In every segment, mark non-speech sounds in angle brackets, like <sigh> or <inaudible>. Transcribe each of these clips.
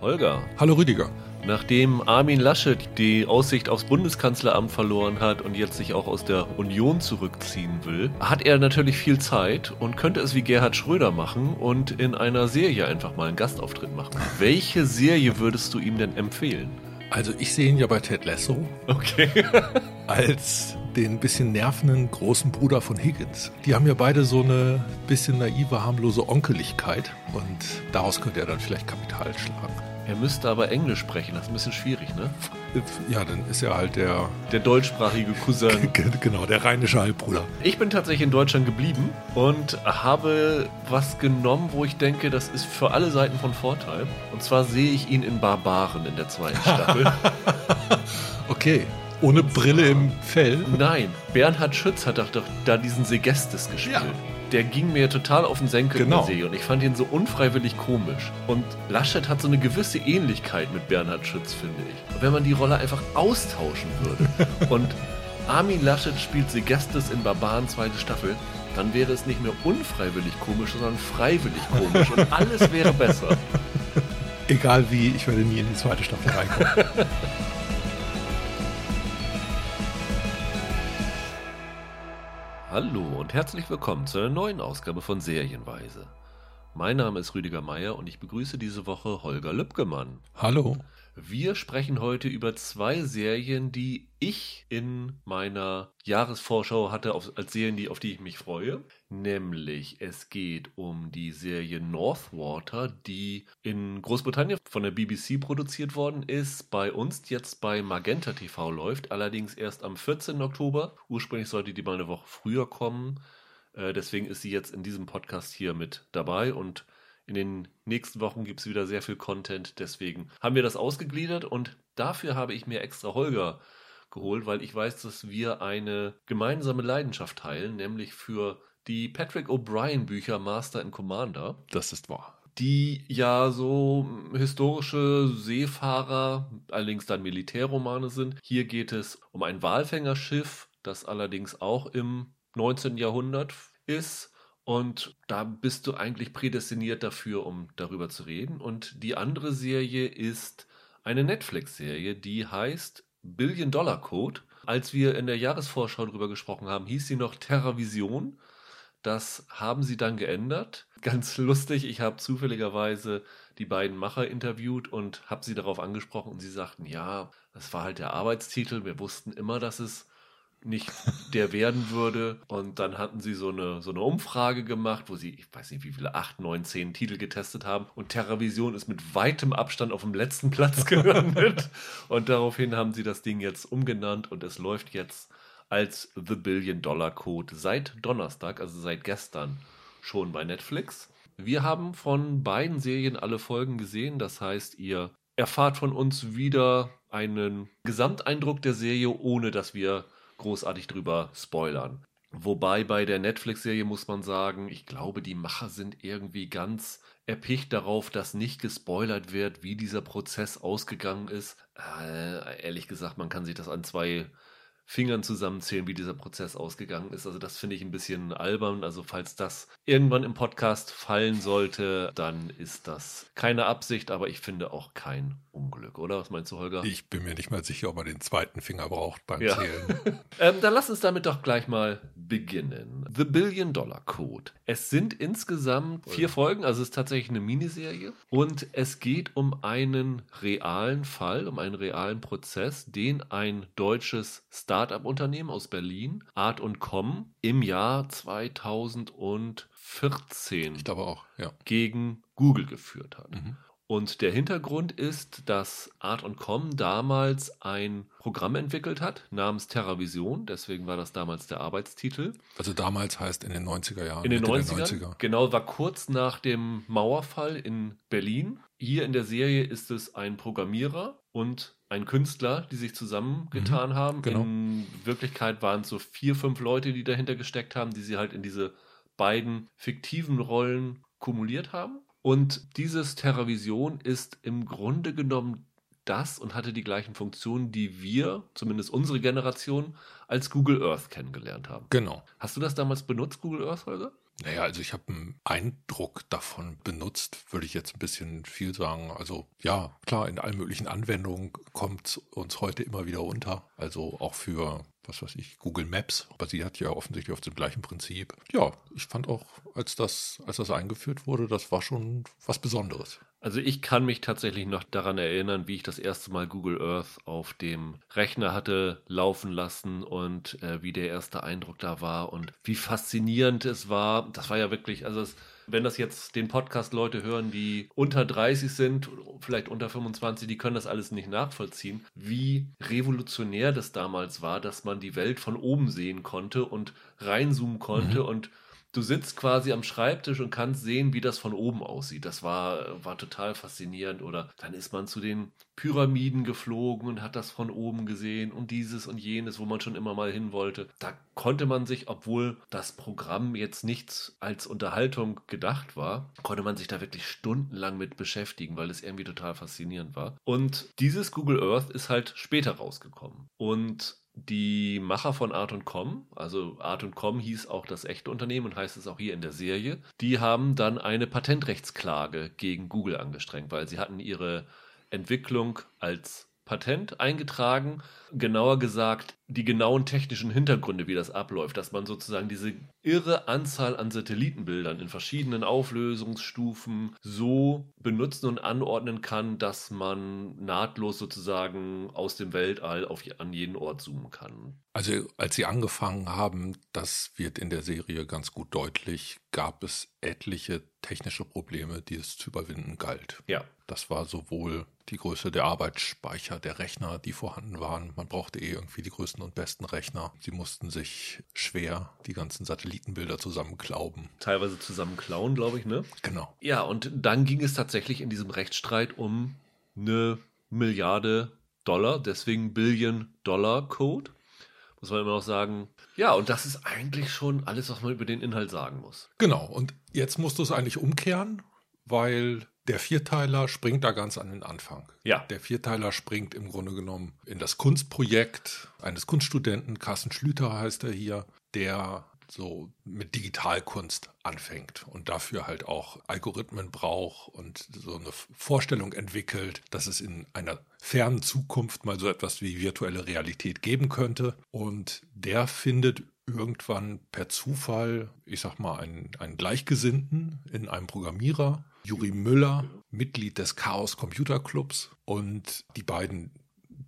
Holger. Hallo Rüdiger. Nachdem Armin Laschet die Aussicht aufs Bundeskanzleramt verloren hat und jetzt sich auch aus der Union zurückziehen will, hat er natürlich viel Zeit und könnte es wie Gerhard Schröder machen und in einer Serie einfach mal einen Gastauftritt machen. Welche Serie würdest du ihm denn empfehlen? Also ich sehe ihn ja bei Ted Lasso. Okay. <laughs> als den bisschen nervenden großen Bruder von Higgins. Die haben ja beide so eine bisschen naive, harmlose Onkeligkeit und daraus könnte er dann vielleicht Kapital schlagen. Er müsste aber Englisch sprechen, das ist ein bisschen schwierig, ne? Ja, dann ist er halt der. Der deutschsprachige Cousin. <laughs> genau, der rheinische Halbbruder. Ich bin tatsächlich in Deutschland geblieben und habe was genommen, wo ich denke, das ist für alle Seiten von Vorteil. Und zwar sehe ich ihn in Barbaren in der zweiten Staffel. <laughs> okay. Ohne Brille im Fell? Nein, Bernhard Schütz hat doch da diesen Segestes gespielt. Ja. Der ging mir total auf den Senkel genau. in der Serie und ich fand ihn so unfreiwillig komisch. Und Laschet hat so eine gewisse Ähnlichkeit mit Bernhard Schütz, finde ich. Und wenn man die Rolle einfach austauschen würde <laughs> und Armin Laschet spielt Segestes in Barbaren zweite Staffel, dann wäre es nicht mehr unfreiwillig komisch, sondern freiwillig komisch und alles wäre besser. <laughs> Egal wie, ich werde nie in die zweite Staffel reinkommen. <laughs> Hallo und herzlich willkommen zu einer neuen Ausgabe von Serienweise. Mein Name ist Rüdiger Meier und ich begrüße diese Woche Holger Lübgemann. Hallo. Wir sprechen heute über zwei Serien, die ich in meiner Jahresvorschau hatte als Serien, die, auf die ich mich freue. Nämlich es geht um die Serie Northwater, die in Großbritannien von der BBC produziert worden ist, bei uns jetzt bei Magenta TV läuft, allerdings erst am 14. Oktober. Ursprünglich sollte die mal eine Woche früher kommen. Äh, deswegen ist sie jetzt in diesem Podcast hier mit dabei und in den nächsten Wochen gibt es wieder sehr viel Content. Deswegen haben wir das ausgegliedert und dafür habe ich mir extra Holger geholt, weil ich weiß, dass wir eine gemeinsame Leidenschaft teilen, nämlich für die Patrick O'Brien Bücher Master and Commander. Das ist wahr. Die ja so historische Seefahrer, allerdings dann Militärromane sind. Hier geht es um ein Walfängerschiff, das allerdings auch im 19. Jahrhundert ist und da bist du eigentlich prädestiniert dafür, um darüber zu reden. Und die andere Serie ist eine Netflix-Serie, die heißt Billion Dollar Code. Als wir in der Jahresvorschau darüber gesprochen haben, hieß sie noch TerraVision. Das haben sie dann geändert. Ganz <laughs> lustig, ich habe zufälligerweise die beiden Macher interviewt und habe sie darauf angesprochen und sie sagten, ja, das war halt der Arbeitstitel. Wir wussten immer, dass es nicht der werden würde. Und dann hatten sie so eine, so eine Umfrage gemacht, wo sie, ich weiß nicht, wie viele, acht, neun, zehn Titel getestet haben. Und TerraVision ist mit weitem Abstand auf dem letzten Platz <laughs> gelandet. und daraufhin haben sie das Ding jetzt umgenannt und es läuft jetzt als The Billion Dollar Code seit Donnerstag, also seit gestern schon bei Netflix. Wir haben von beiden Serien alle Folgen gesehen. Das heißt, ihr erfahrt von uns wieder einen Gesamteindruck der Serie, ohne dass wir großartig drüber spoilern. Wobei bei der Netflix-Serie muss man sagen, ich glaube, die Macher sind irgendwie ganz erpicht darauf, dass nicht gespoilert wird, wie dieser Prozess ausgegangen ist. Äh, ehrlich gesagt, man kann sich das an zwei Fingern zusammenzählen, wie dieser Prozess ausgegangen ist. Also das finde ich ein bisschen albern. Also falls das irgendwann im Podcast fallen sollte, dann ist das keine Absicht, aber ich finde auch kein Unglück, oder? Was meinst du, Holger? Ich bin mir nicht mal sicher, ob man den zweiten Finger braucht beim ja. Zählen. <laughs> ähm, dann lass uns damit doch gleich mal beginnen. The Billion Dollar Code. Es sind insgesamt vier Folgen, also es ist tatsächlich eine Miniserie. Und es geht um einen realen Fall, um einen realen Prozess, den ein deutsches Star Start-up-Unternehmen aus Berlin, Art und Com, im Jahr 2014 ich glaube auch, ja. gegen Google geführt hat. Mhm. Und der Hintergrund ist, dass Art und Com damals ein Programm entwickelt hat namens TerraVision. Deswegen war das damals der Arbeitstitel. Also damals heißt in den 90er Jahren. In den 90ern, 90er. Genau, war kurz nach dem Mauerfall in Berlin. Hier in der Serie ist es ein Programmierer und ein Künstler, die sich zusammengetan mhm, haben. Genau. In Wirklichkeit waren es so vier, fünf Leute, die dahinter gesteckt haben, die sie halt in diese beiden fiktiven Rollen kumuliert haben. Und dieses TerraVision ist im Grunde genommen das und hatte die gleichen Funktionen, die wir, zumindest unsere Generation, als Google Earth kennengelernt haben. Genau. Hast du das damals benutzt, Google Earth, Holger? Naja, also ich habe einen Eindruck davon benutzt, würde ich jetzt ein bisschen viel sagen. Also ja, klar, in allen möglichen Anwendungen kommt uns heute immer wieder unter. Also auch für was weiß ich, Google Maps basiert ja offensichtlich auf dem gleichen Prinzip. Ja, ich fand auch, als das, als das eingeführt wurde, das war schon was Besonderes. Also ich kann mich tatsächlich noch daran erinnern, wie ich das erste Mal Google Earth auf dem Rechner hatte laufen lassen und äh, wie der erste Eindruck da war und wie faszinierend es war. Das war ja wirklich, also es, wenn das jetzt den Podcast Leute hören, die unter 30 sind, vielleicht unter 25, die können das alles nicht nachvollziehen, wie revolutionär das damals war, dass man die Welt von oben sehen konnte und reinzoomen konnte mhm. und du sitzt quasi am Schreibtisch und kannst sehen, wie das von oben aussieht. Das war, war total faszinierend. Oder dann ist man zu den Pyramiden geflogen und hat das von oben gesehen und dieses und jenes, wo man schon immer mal hin wollte. Da konnte man sich, obwohl das Programm jetzt nichts als Unterhaltung gedacht war, konnte man sich da wirklich stundenlang mit beschäftigen, weil es irgendwie total faszinierend war. Und dieses Google Earth ist halt später rausgekommen. Und die Macher von Art und Com, also Art und Com hieß auch das echte Unternehmen und heißt es auch hier in der Serie, die haben dann eine Patentrechtsklage gegen Google angestrengt, weil sie hatten ihre Entwicklung als Patent eingetragen. Genauer gesagt, die genauen technischen Hintergründe, wie das abläuft, dass man sozusagen diese irre Anzahl an Satellitenbildern in verschiedenen Auflösungsstufen so benutzen und anordnen kann, dass man nahtlos sozusagen aus dem Weltall auf, an jeden Ort zoomen kann. Also als sie angefangen haben, das wird in der Serie ganz gut deutlich, gab es etliche technische Probleme, die es zu überwinden galt. Ja. Das war sowohl die Größe der Arbeitsspeicher der Rechner, die vorhanden waren. Man brauchte eh irgendwie die größten und besten Rechner. Sie mussten sich schwer die ganzen Satellitenbilder zusammenklauben. Teilweise zusammenklauen, glaube ich, ne? Genau. Ja, und dann ging es tatsächlich in diesem Rechtsstreit um eine Milliarde Dollar, deswegen Billion Dollar Code. Muss man immer noch sagen. Ja, und das ist eigentlich schon alles, was man über den Inhalt sagen muss. Genau, und jetzt musst du es eigentlich umkehren, weil der Vierteiler springt da ganz an den Anfang. Ja. Der Vierteiler springt im Grunde genommen in das Kunstprojekt eines Kunststudenten, Carsten Schlüter heißt er hier, der so mit Digitalkunst anfängt und dafür halt auch Algorithmen braucht und so eine Vorstellung entwickelt, dass es in einer fernen Zukunft mal so etwas wie virtuelle Realität geben könnte. Und der findet irgendwann per Zufall, ich sag mal, einen, einen Gleichgesinnten in einem Programmierer, Juri Müller, Mitglied des Chaos Computer Clubs und die beiden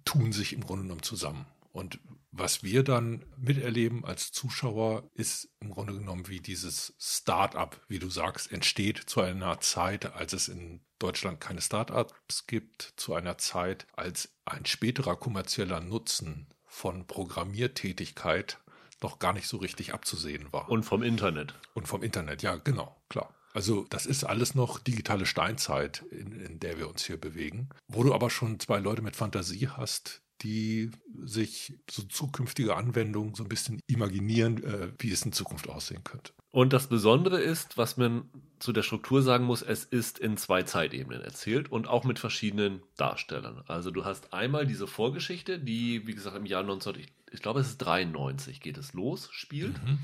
tun sich im Grunde genommen zusammen. Und was wir dann miterleben als Zuschauer, ist im Grunde genommen, wie dieses Start-up, wie du sagst, entsteht zu einer Zeit, als es in Deutschland keine Start-ups gibt, zu einer Zeit, als ein späterer kommerzieller Nutzen von Programmiertätigkeit noch gar nicht so richtig abzusehen war. Und vom Internet. Und vom Internet, ja, genau, klar. Also das ist alles noch digitale Steinzeit, in, in, der wir uns hier bewegen. Wo du aber schon zwei Leute mit Fantasie hast, die sich so zukünftige Anwendungen so ein bisschen imaginieren, äh, wie es in Zukunft aussehen könnte. Und das Besondere ist, was man zu der Struktur sagen muss, es ist in zwei Zeitebenen erzählt und auch mit verschiedenen Darstellern. Also du hast einmal diese Vorgeschichte, die, wie gesagt, im Jahr 19, ich, ich glaube es ist 93 geht es los, spielt. Mhm.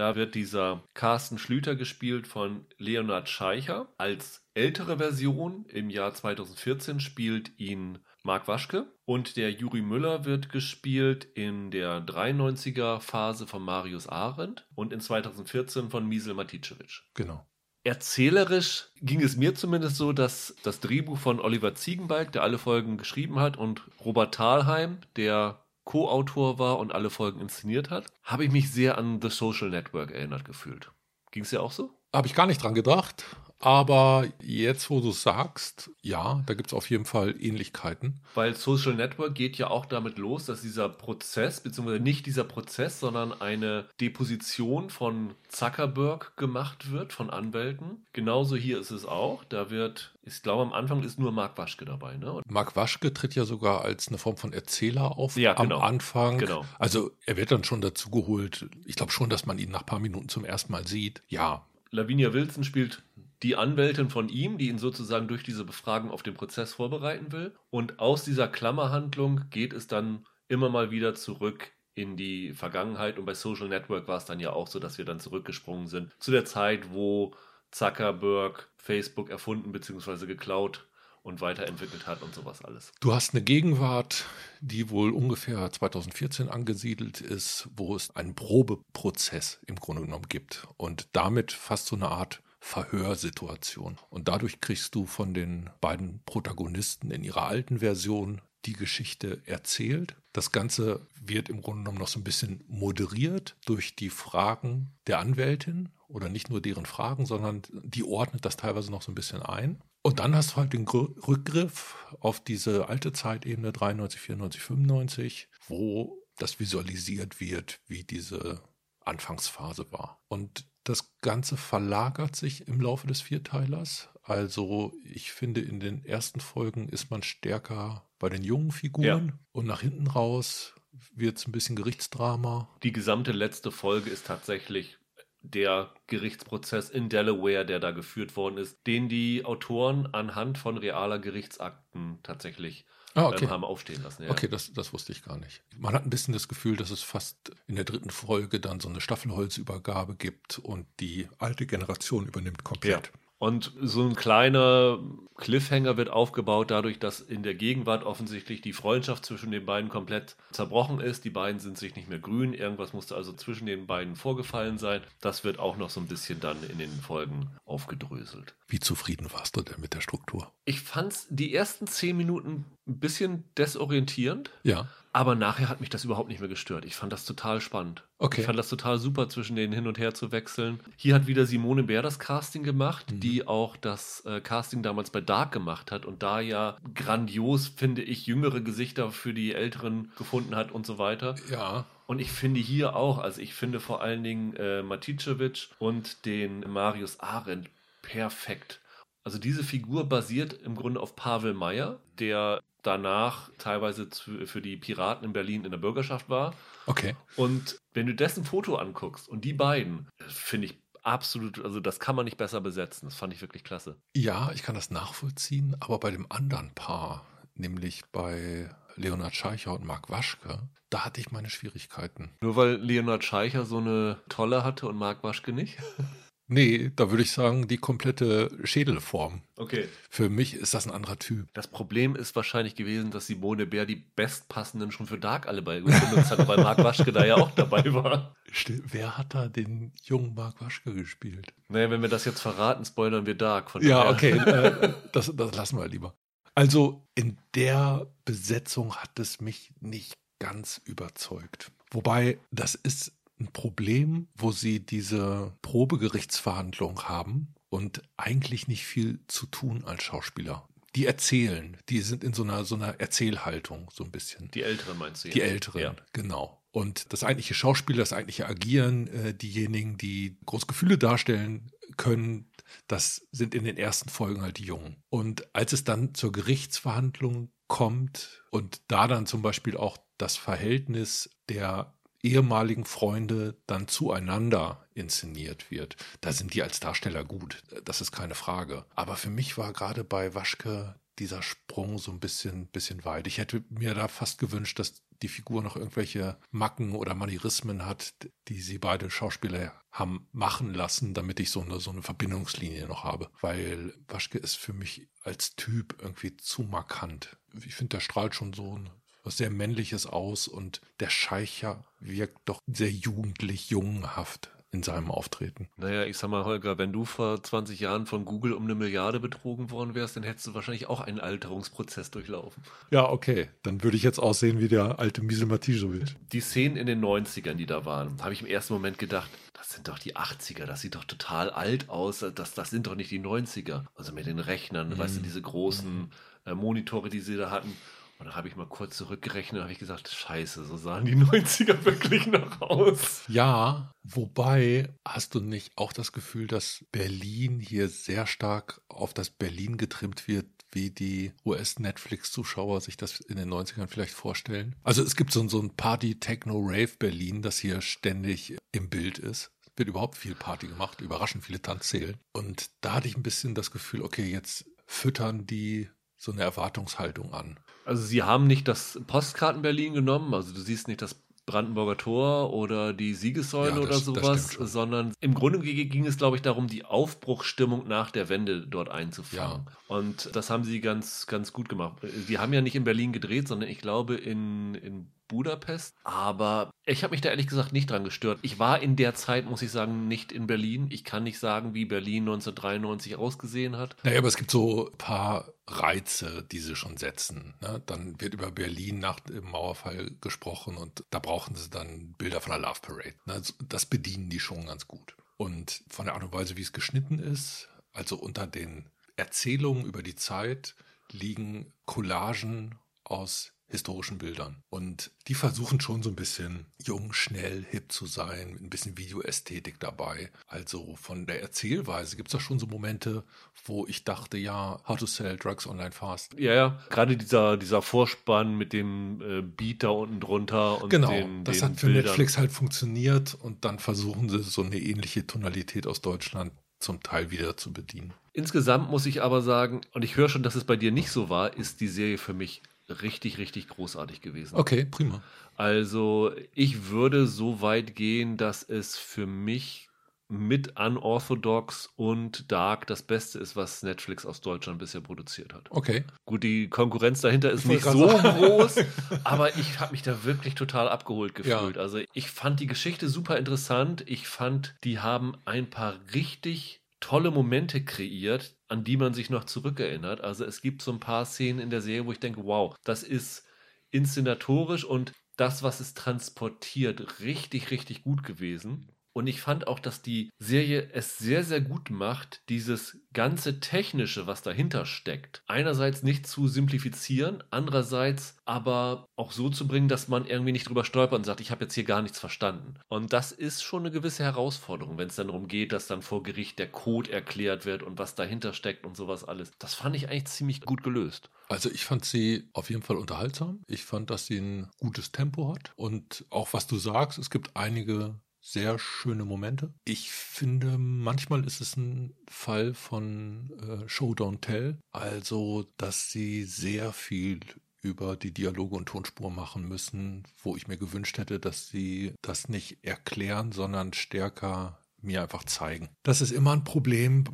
Da wird dieser Carsten Schlüter gespielt von Leonard Scheicher. Als ältere Version im Jahr 2014 spielt ihn Marc Waschke und der Juri Müller wird gespielt in der 93er Phase von Marius Arendt und in 2014 von Misel Maticevic. Genau. Erzählerisch ging es mir zumindest so, dass das Drehbuch von Oliver Ziegenbalg, der alle Folgen geschrieben hat, und Robert Thalheim, der Co-Autor war und alle Folgen inszeniert hat, habe ich mich sehr an The Social Network erinnert gefühlt. Ging es ja auch so? Habe ich gar nicht dran gedacht. Aber jetzt, wo du sagst, ja, da gibt es auf jeden Fall Ähnlichkeiten. Weil Social Network geht ja auch damit los, dass dieser Prozess, beziehungsweise nicht dieser Prozess, sondern eine Deposition von Zuckerberg gemacht wird, von Anwälten. Genauso hier ist es auch. Da wird, ich glaube, am Anfang ist nur Marc Waschke dabei. Ne? Marc Waschke tritt ja sogar als eine Form von Erzähler auf ja, am genau. Anfang. Genau. Also er wird dann schon dazu geholt. Ich glaube schon, dass man ihn nach ein paar Minuten zum ersten Mal sieht. Ja. Lavinia Wilson spielt die Anwältin von ihm, die ihn sozusagen durch diese Befragung auf den Prozess vorbereiten will. Und aus dieser Klammerhandlung geht es dann immer mal wieder zurück in die Vergangenheit und bei Social Network war es dann ja auch so, dass wir dann zurückgesprungen sind zu der Zeit, wo Zuckerberg Facebook erfunden bzw. geklaut und weiterentwickelt hat und sowas alles. Du hast eine Gegenwart, die wohl ungefähr 2014 angesiedelt ist, wo es einen Probeprozess im Grunde genommen gibt und damit fast so eine Art Verhörsituation. Und dadurch kriegst du von den beiden Protagonisten in ihrer alten Version die Geschichte erzählt. Das Ganze wird im Grunde genommen noch so ein bisschen moderiert durch die Fragen der Anwältin oder nicht nur deren Fragen, sondern die ordnet das teilweise noch so ein bisschen ein. Und dann hast du halt den Rückgriff auf diese alte Zeitebene 93, 94, 95, wo das visualisiert wird, wie diese Anfangsphase war. Und das Ganze verlagert sich im Laufe des Vierteilers. Also ich finde, in den ersten Folgen ist man stärker bei den jungen Figuren ja. und nach hinten raus wird es ein bisschen Gerichtsdrama. Die gesamte letzte Folge ist tatsächlich der Gerichtsprozess in Delaware, der da geführt worden ist, den die Autoren anhand von realer Gerichtsakten tatsächlich ah, okay. ähm, haben aufstehen lassen. Ja. Okay, das, das wusste ich gar nicht. Man hat ein bisschen das Gefühl, dass es fast in der dritten Folge dann so eine Staffelholzübergabe gibt und die alte Generation übernimmt komplett. Ja. Und so ein kleiner Cliffhanger wird aufgebaut dadurch, dass in der Gegenwart offensichtlich die Freundschaft zwischen den beiden komplett zerbrochen ist. Die beiden sind sich nicht mehr grün. Irgendwas musste also zwischen den beiden vorgefallen sein. Das wird auch noch so ein bisschen dann in den Folgen aufgedröselt. Wie zufrieden warst du denn mit der Struktur? Ich fand die ersten zehn Minuten ein bisschen desorientierend. Ja. Aber nachher hat mich das überhaupt nicht mehr gestört. Ich fand das total spannend. Okay. Ich fand das total super, zwischen denen hin und her zu wechseln. Hier hat wieder Simone Bär das Casting gemacht, mhm. die auch das äh, Casting damals bei Dark gemacht hat und da ja grandios, finde ich, jüngere Gesichter für die Älteren gefunden hat und so weiter. Ja. Und ich finde hier auch, also ich finde vor allen Dingen äh, Maticevic und den Marius Arendt perfekt. Also diese Figur basiert im Grunde auf Pavel Meyer, der danach teilweise für die Piraten in Berlin in der Bürgerschaft war. Okay. Und wenn du dessen Foto anguckst und die beiden, finde ich absolut, also das kann man nicht besser besetzen. Das fand ich wirklich klasse. Ja, ich kann das nachvollziehen, aber bei dem anderen Paar, nämlich bei Leonhard Scheicher und Marc Waschke, da hatte ich meine Schwierigkeiten. Nur weil Leonhard Scheicher so eine tolle hatte und Marc Waschke nicht? <laughs> Nee, da würde ich sagen, die komplette Schädelform. Okay. Für mich ist das ein anderer Typ. Das Problem ist wahrscheinlich gewesen, dass Simone Bär die bestpassenden schon für Dark alle bei benutzt hat, weil Marc Waschke da ja auch dabei war. Stimmt. Wer hat da den jungen Marc Waschke gespielt? Naja, wenn wir das jetzt verraten, spoilern wir Dark. Von ja, okay. Äh, das, das lassen wir lieber. Also in der Besetzung hat es mich nicht ganz überzeugt. Wobei, das ist ein Problem, wo sie diese Probegerichtsverhandlung haben und eigentlich nicht viel zu tun als Schauspieler. Die erzählen, die sind in so einer, so einer Erzählhaltung so ein bisschen. Die Älteren meinst du? Die Älteren, ja. genau. Und das eigentliche Schauspiel, das eigentliche Agieren, äh, diejenigen, die große Gefühle darstellen können, das sind in den ersten Folgen halt die Jungen. Und als es dann zur Gerichtsverhandlung kommt und da dann zum Beispiel auch das Verhältnis der ehemaligen Freunde dann zueinander inszeniert wird. Da sind die als Darsteller gut, das ist keine Frage. Aber für mich war gerade bei Waschke dieser Sprung so ein bisschen, bisschen weit. Ich hätte mir da fast gewünscht, dass die Figur noch irgendwelche Macken oder Manierismen hat, die sie beide Schauspieler haben machen lassen, damit ich so eine, so eine Verbindungslinie noch habe. Weil Waschke ist für mich als Typ irgendwie zu markant. Ich finde, der strahlt schon so ein was sehr Männliches aus und der Scheicher wirkt doch sehr jugendlich, jungenhaft in seinem Auftreten. Naja, ich sag mal, Holger, wenn du vor 20 Jahren von Google um eine Milliarde betrogen worden wärst, dann hättest du wahrscheinlich auch einen Alterungsprozess durchlaufen. Ja, okay. Dann würde ich jetzt aussehen wie der alte Miesel Matisovic. Die Szenen in den 90ern, die da waren, habe ich im ersten Moment gedacht, das sind doch die 80er, das sieht doch total alt aus, das, das sind doch nicht die 90er. Also mit den Rechnern, mhm. weißt du, diese großen äh, Monitore, die sie da hatten. Und dann habe ich mal kurz zurückgerechnet und habe ich gesagt, scheiße, so sahen die <laughs> 90er wirklich noch aus. Ja, wobei hast du nicht auch das Gefühl, dass Berlin hier sehr stark auf das Berlin getrimmt wird, wie die US-Netflix-Zuschauer sich das in den 90ern vielleicht vorstellen? Also es gibt so, so ein Party-Techno-Rave-Berlin, das hier ständig im Bild ist wird überhaupt viel Party gemacht, überraschend viele Tanzzählen. Und da hatte ich ein bisschen das Gefühl, okay, jetzt füttern die so eine Erwartungshaltung an. Also sie haben nicht das Postkarten Berlin genommen, also du siehst nicht das Brandenburger Tor oder die Siegessäule Ja, oder das- das sowas, sondern im Grunde ging es, glaube ich, darum, die Aufbruchsstimmung nach der Wende dort einzufangen. Und das haben sie ganz, ganz gut gemacht. Die haben ja nicht in Berlin gedreht, sondern ich glaube in, in Budapest. Aber ich habe mich da ehrlich gesagt nicht dran gestört. Ich war in der Zeit, muss ich sagen, nicht in Berlin. Ich kann nicht sagen, wie Berlin 1993 ausgesehen hat. Naja, aber es gibt so ein paar Reize, die sie schon setzen. Ne? Dann wird über Berlin nach dem Mauerfall gesprochen und da brauchen sie dann Bilder von der Love Parade. Ne? Also Das bedienen die schon ganz gut. Und von der Art und Weise, wie es geschnitten ist, also unter den Erzählungen über die Zeit liegen Collagen aus historischen Bildern. Und die versuchen schon so ein bisschen jung, schnell, hip zu sein, mit ein bisschen Videoästhetik dabei. Also von der Erzählweise gibt es da schon so Momente, wo ich dachte, ja, how to sell drugs online fast. Ja, ja. Gerade dieser, dieser Vorspann mit dem äh, Beat da unten drunter und Genau, den, das den hat für Bildern. Netflix halt funktioniert und dann versuchen sie so eine ähnliche Tonalität aus Deutschland zum Teil wieder zu bedienen. Insgesamt muss ich aber sagen, und ich höre schon, dass es bei dir nicht so war, ist die Serie für mich richtig, richtig großartig gewesen. Okay, prima. Also ich würde so weit gehen, dass es für mich mit Unorthodox und Dark das Beste ist, was Netflix aus Deutschland bisher produziert hat. Okay. Gut, die Konkurrenz dahinter ist nicht so sagen. groß, <laughs> aber ich habe mich da wirklich total abgeholt gefühlt. Ja. Also ich fand die Geschichte super interessant. Ich fand, die haben ein paar richtig tolle Momente kreiert, an die man sich noch zurückerinnert. Also es gibt so ein paar Szenen in der Serie, wo ich denke, wow, das ist inszenatorisch und das, was es transportiert, richtig, richtig gut gewesen. Und ich fand auch, dass die Serie es sehr, sehr gut macht, dieses ganze Technische, was dahinter steckt, einerseits nicht zu simplifizieren, andererseits aber auch so zu bringen, dass man irgendwie nicht drüber stolpert und sagt, ich habe jetzt hier gar nichts verstanden. Und das ist schon eine gewisse Herausforderung, wenn es dann darum geht, dass dann vor Gericht der Code erklärt wird und was dahinter steckt und sowas alles. Das fand ich eigentlich ziemlich gut gelöst. Also ich fand sie auf jeden Fall unterhaltsam. Ich fand, dass sie ein gutes Tempo hat. Und auch was du sagst, es gibt einige sehr schöne Momente. Ich finde, manchmal ist es ein Fall von äh, Show Don't Tell. Also, dass sie sehr viel über die Dialoge und Tonspur machen müssen, wo ich mir gewünscht hätte, dass sie das nicht erklären, sondern stärker mir einfach zeigen. Das ist immer ein Problem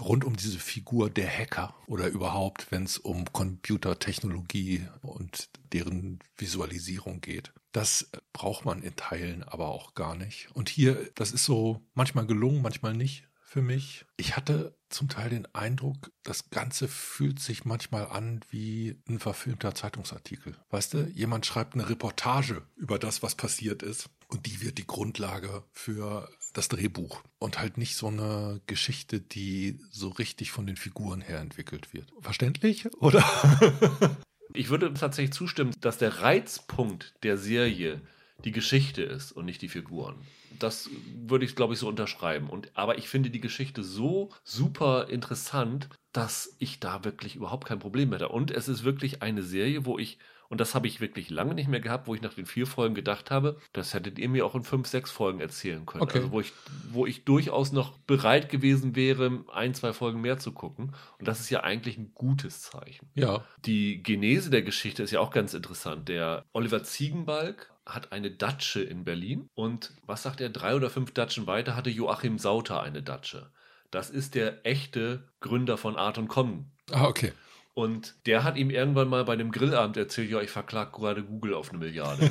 rund um diese Figur der Hacker oder überhaupt, wenn es um Computertechnologie und deren Visualisierung geht. Das braucht man in Teilen aber auch gar nicht. Und hier, das ist so manchmal gelungen, manchmal nicht für mich. Ich hatte zum Teil den Eindruck, das Ganze fühlt sich manchmal an wie ein verfilmter Zeitungsartikel. Weißt du, jemand schreibt eine Reportage über das, was passiert ist. Und die wird die Grundlage für das Drehbuch. Und halt nicht so eine Geschichte, die so richtig von den Figuren her entwickelt wird. Verständlich? Oder? <laughs> Ich würde tatsächlich zustimmen, dass der Reizpunkt der Serie die Geschichte ist und nicht die Figuren. Das würde ich, glaube ich, so unterschreiben. Und, aber ich finde die Geschichte so super interessant, dass ich da wirklich überhaupt kein Problem hätte. Und es ist wirklich eine Serie, wo ich, und das habe ich wirklich lange nicht mehr gehabt, wo ich nach den vier Folgen gedacht habe, das hättet ihr mir auch in fünf, sechs Folgen erzählen können. Okay. Also wo ich, wo ich durchaus noch bereit gewesen wäre, ein, zwei Folgen mehr zu gucken. Und das ist ja eigentlich ein gutes Zeichen. Ja. Die Genese der Geschichte ist ja auch ganz interessant. Der Oliver Ziegenbalg hat eine Datsche in Berlin und was sagt er, drei oder fünf Datschen weiter hatte Joachim Sauter eine Datsche. Das ist der echte Gründer von Art und Com. Ah, okay. Und der hat ihm irgendwann mal bei einem Grillabend erzählt, ja, ich verklag gerade Google auf eine Milliarde. <laughs>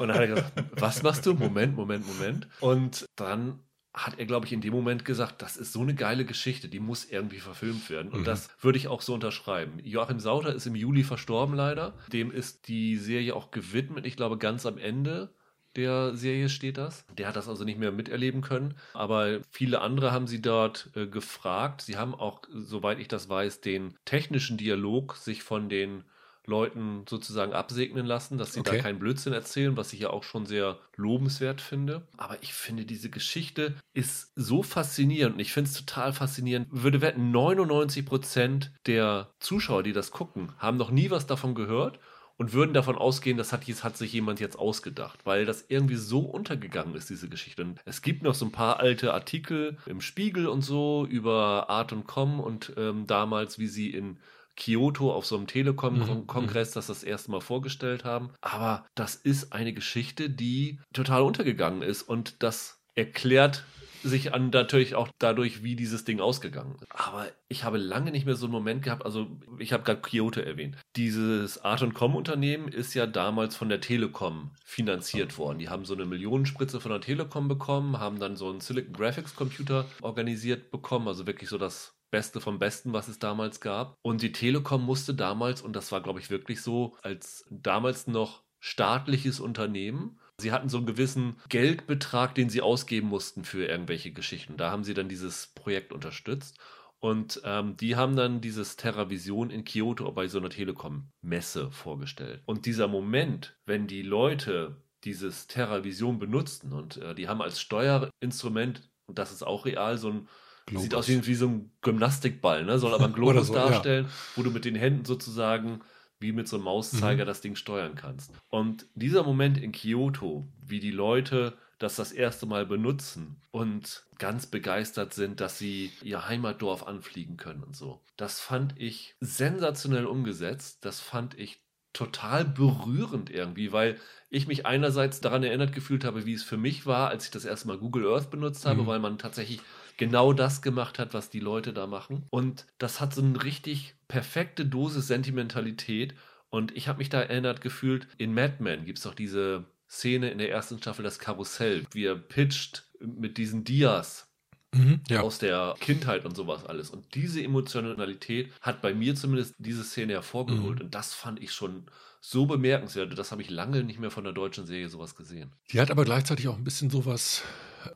und dann hat er gesagt, was machst du? Moment, Moment, Moment. Und dann hat er, glaube ich, in dem Moment gesagt, das ist so eine geile Geschichte, die muss irgendwie verfilmt werden. Und Mhm. das würde ich auch so unterschreiben. Joachim Sauter ist im Juli verstorben leider. Dem ist die Serie auch gewidmet. Ich glaube, ganz am Ende der Serie steht das. Der hat das also nicht mehr miterleben können. Aber viele andere haben sie dort äh, gefragt. Sie haben auch, soweit ich das weiß, den technischen Dialog sich von den Leuten sozusagen absegnen lassen, dass sie Okay. da keinen Blödsinn erzählen, was ich ja auch schon sehr lobenswert finde. Aber ich finde, diese Geschichte ist so faszinierend ich finde es total faszinierend. Würde wetten, 99 Prozent der Zuschauer, die das gucken, haben noch nie was davon gehört und würden davon ausgehen, das hat, hat sich jemand jetzt ausgedacht, weil das irgendwie so untergegangen ist, diese Geschichte. Und es gibt noch so ein paar alte Artikel im Spiegel und so über Art und Com und ähm, damals, wie sie in Kyoto auf so einem Telekom-Kongress das das erste Mal vorgestellt haben. Aber das ist eine Geschichte, die total untergegangen ist und das erklärt sich an natürlich auch dadurch, wie dieses Ding ausgegangen ist. Aber ich habe lange nicht mehr so einen Moment gehabt, also ich habe gerade Kyoto erwähnt. Dieses Art Com Unternehmen ist ja damals von der Telekom finanziert worden. Die haben so eine Millionenspritze von der Telekom bekommen, haben dann so einen Silicon Graphics Computer organisiert bekommen, also wirklich so das Beste vom Besten, was es damals gab. Und die Telekom musste damals, und das war glaube ich wirklich so, als damals noch staatliches Unternehmen, Sie hatten so einen gewissen Geldbetrag, den sie ausgeben mussten für irgendwelche Geschichten. Da haben sie dann dieses Projekt unterstützt. Und ähm, die haben dann dieses TerraVision in Kyoto bei so einer Telekom-Messe vorgestellt. Und dieser Moment, wenn die Leute dieses TerraVision benutzten und äh, die haben als Steuerinstrument, und das ist auch real, so ein Globus. Sieht aus wie, wie so ein Gymnastikball, ne? soll aber ein <laughs> Globus so, darstellen, ja. wo du mit den Händen sozusagen wie mit so einem Mauszeiger mhm. das Ding steuern kannst. Und dieser Moment in Kyoto, wie die Leute das das erste Mal benutzen und ganz begeistert sind, dass sie ihr Heimatdorf anfliegen können und so. Das fand ich sensationell umgesetzt. Das fand ich total berührend irgendwie, weil ich mich einerseits daran erinnert gefühlt habe, wie es für mich war, als ich das erste Mal Google Earth benutzt habe, mhm. weil man tatsächlich genau das gemacht hat, was die Leute da machen. Und das hat so eine richtig perfekte Dosis Sentimentalität. Und ich habe mich da erinnert gefühlt, in Mad Men gibt es doch diese Szene in der ersten Staffel, das Karussell, wie er pitcht mit diesen Dias mhm, ja. aus der Kindheit und sowas alles. Und diese Emotionalität hat bei mir zumindest diese Szene hervorgeholt. Mhm. Und das fand ich schon so bemerkenswert. Das habe ich lange nicht mehr von der deutschen Serie sowas gesehen. Die hat aber gleichzeitig auch ein bisschen sowas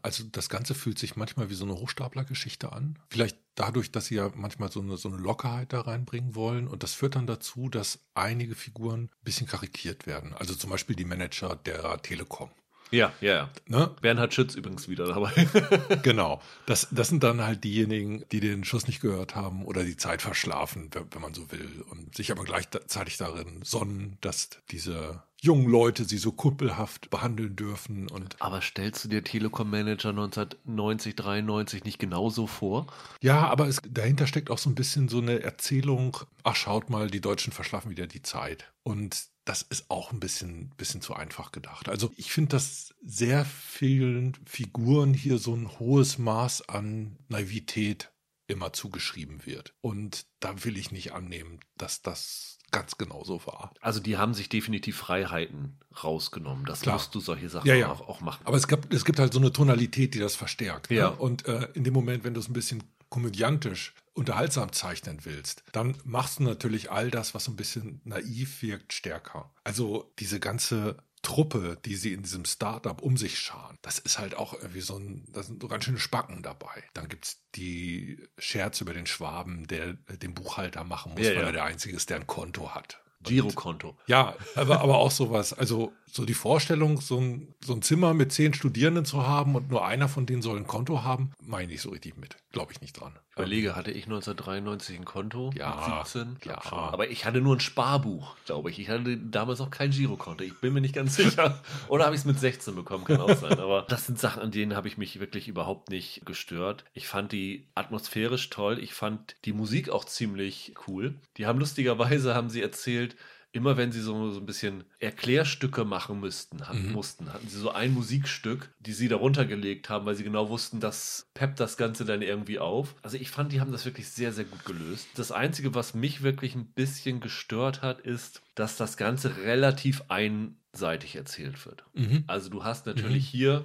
also das Ganze fühlt sich manchmal wie so eine Hochstaplergeschichte an. Vielleicht dadurch, dass sie ja manchmal so eine, so eine Lockerheit da reinbringen wollen. Und das führt dann dazu, dass einige Figuren ein bisschen karikiert werden. Also zum Beispiel die Manager der Telekom. Ja, ja, ja. Ne? Bernhard Schütz übrigens wieder dabei. <laughs> <laughs> genau. Das, das sind dann halt diejenigen, die den Schuss nicht gehört haben oder die Zeit verschlafen, wenn, wenn man so will. Und sich aber gleichzeitig darin sonnen, dass diese jungen Leute sie so kuppelhaft behandeln dürfen. Und aber stellst du dir Telekom-Manager 1990, 93 nicht genauso vor? Ja, aber es, dahinter steckt auch so ein bisschen so eine Erzählung, ach schaut mal, die Deutschen verschlafen wieder die Zeit. Und das ist auch ein bisschen, bisschen zu einfach gedacht. Also ich finde, dass sehr vielen Figuren hier so ein hohes Maß an Naivität immer zugeschrieben wird. Und da will ich nicht annehmen, dass das ganz genau so war. Also die haben sich definitiv Freiheiten rausgenommen. Das Klar. musst du solche Sachen ja, ja. Auch, auch, machen. Aber es gibt, es gibt halt so eine Tonalität, die das verstärkt. Ne? Ja. Ne? Und äh, in dem Moment, wenn du es ein bisschen komödiantisch unterhaltsam zeichnen willst, dann machst du natürlich all das, was so ein bisschen naiv wirkt, stärker. Also diese ganze Truppe, die sie in diesem Startup um sich scharen, das ist halt auch irgendwie so ein, da sind so ganz schöne Spacken dabei. Dann gibt es die Scherz über den Schwaben, der den Buchhalter machen muss, ja, weil ja. er der Einzige ist, der ein Konto hat. Girokonto. Ja, aber, aber auch sowas. Also so die Vorstellung, so ein, so ein Zimmer mit zehn Studierenden zu haben und nur einer von denen soll ein Konto haben, meine ich so richtig mit. Glaube ich nicht dran. Ich überlege, hatte ich 1993 ein Konto? Ja. 17? Ja. Schon. Aber ich hatte nur ein Sparbuch, glaube ich. Ich hatte damals auch kein Girokonto. Ich bin mir nicht ganz sicher. <laughs> Oder habe ich es mit 16 bekommen? Kann auch sein. Aber das sind Sachen, an denen habe ich mich wirklich überhaupt nicht gestört. Ich fand die atmosphärisch toll. Ich fand die Musik auch ziemlich cool. Die haben lustigerweise, haben sie erzählt, immer wenn sie so, so ein bisschen Erklärstücke machen müssten, hatten, mhm. mussten, hatten sie so ein Musikstück, die sie darunter gelegt haben, weil sie genau wussten, das peppt das Ganze dann irgendwie auf. Also ich fand, die haben das wirklich sehr, sehr gut gelöst. Das Einzige, was mich wirklich ein bisschen gestört hat, ist, dass das Ganze relativ einseitig erzählt wird. Mhm. Also du hast natürlich mhm. hier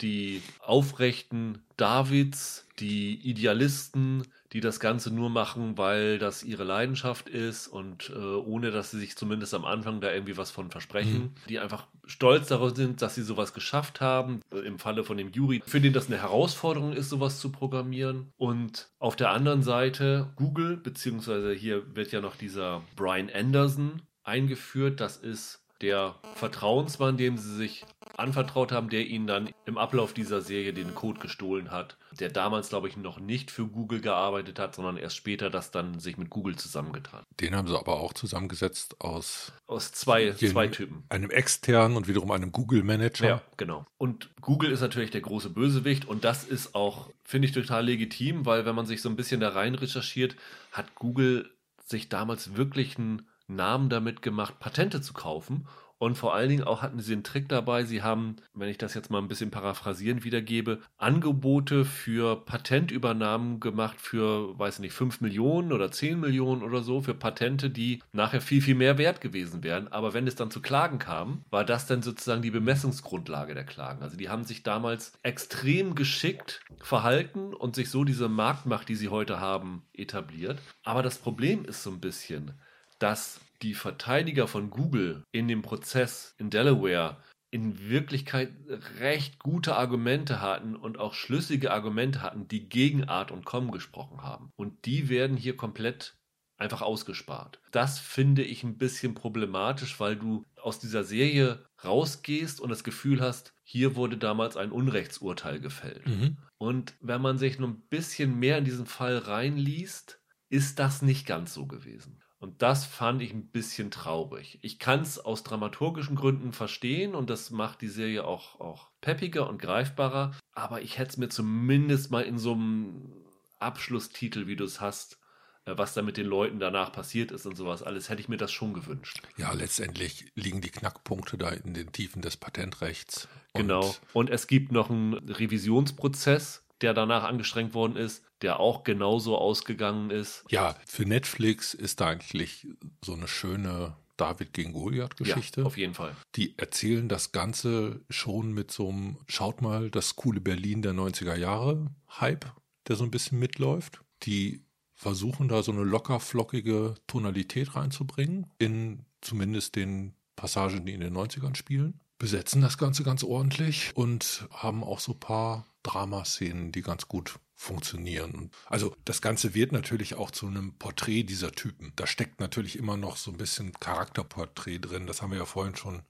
die aufrechten Davids, die Idealisten, die das Ganze nur machen, weil das ihre Leidenschaft ist und äh, ohne, dass sie sich zumindest am Anfang da irgendwie was von versprechen, mhm. die einfach stolz darauf sind, dass sie sowas geschafft haben. Im Falle von dem Juri, für den das eine Herausforderung ist, sowas zu programmieren. Und auf der anderen Seite Google, beziehungsweise hier wird ja noch dieser Brian Anderson eingeführt. Das ist der Vertrauensmann, dem sie sich anvertraut haben, der ihnen dann im Ablauf dieser Serie den Code gestohlen hat, der damals, glaube ich, noch nicht für Google gearbeitet hat, sondern erst später das dann sich mit Google zusammengetan. Den haben sie aber auch zusammengesetzt aus aus zwei, zwei Typen. Einem externen und wiederum einem Google-Manager. Ja, genau. Und Google ist natürlich der große Bösewicht und das ist auch, finde ich, total legitim, weil wenn man sich so ein bisschen da rein recherchiert, hat Google sich damals wirklich einen Namen damit gemacht, Patente zu kaufen und vor allen Dingen auch hatten sie einen Trick dabei. Sie haben, wenn ich das jetzt mal ein bisschen paraphrasieren wiedergebe, Angebote für Patentübernahmen gemacht für, weiß nicht, 5 Millionen oder 10 Millionen oder so, für Patente, die nachher viel, viel mehr wert gewesen wären. Aber wenn es dann zu Klagen kam, war das dann sozusagen die Bemessungsgrundlage der Klagen. Also die haben sich damals extrem geschickt verhalten und sich so diese Marktmacht, die sie heute haben, etabliert. Aber das Problem ist so ein bisschen, dass die Verteidiger von Google in dem Prozess in Delaware in Wirklichkeit recht gute Argumente hatten und auch schlüssige Argumente hatten, die gegen Art und Com gesprochen haben. Und die werden hier komplett einfach ausgespart. Das finde ich ein bisschen problematisch, weil du aus dieser Serie rausgehst und das Gefühl hast, hier wurde damals ein Unrechtsurteil gefällt. Mhm. Und wenn man sich nur ein bisschen mehr in diesen Fall reinliest, ist das nicht ganz so gewesen. Und das fand ich ein bisschen traurig. Ich kann es aus dramaturgischen Gründen verstehen und das macht die Serie auch, auch peppiger und greifbarer. Aber ich hätte es mir zumindest mal in so einem Abschlusstitel, wie du es hast, äh, was da mit den Leuten danach passiert ist und sowas alles, hätte ich mir das schon gewünscht. Ja, letztendlich liegen die Knackpunkte da in den Tiefen des Patentrechts. Und genau. Und es gibt noch einen Revisionsprozess, der danach angestrengt worden ist, der auch genauso ausgegangen ist. Ja, für Netflix ist da eigentlich so eine schöne David gegen Goliath-Geschichte. Ja, auf jeden Fall. Die erzählen das Ganze schon mit so einem, schaut mal, das coole Berlin der 90er Jahre Hype, der so ein bisschen mitläuft. Die versuchen da so eine locker flockige Tonalität reinzubringen, in zumindest den Passagen, die in den 90ern spielen. Besetzen das Ganze ganz ordentlich und haben auch so ein paar Dramaszenen, die ganz gut funktionieren. Also das Ganze wird natürlich auch zu einem Porträt dieser Typen. Da steckt natürlich immer noch so ein bisschen Charakterporträt drin. Das haben wir ja vorhin schon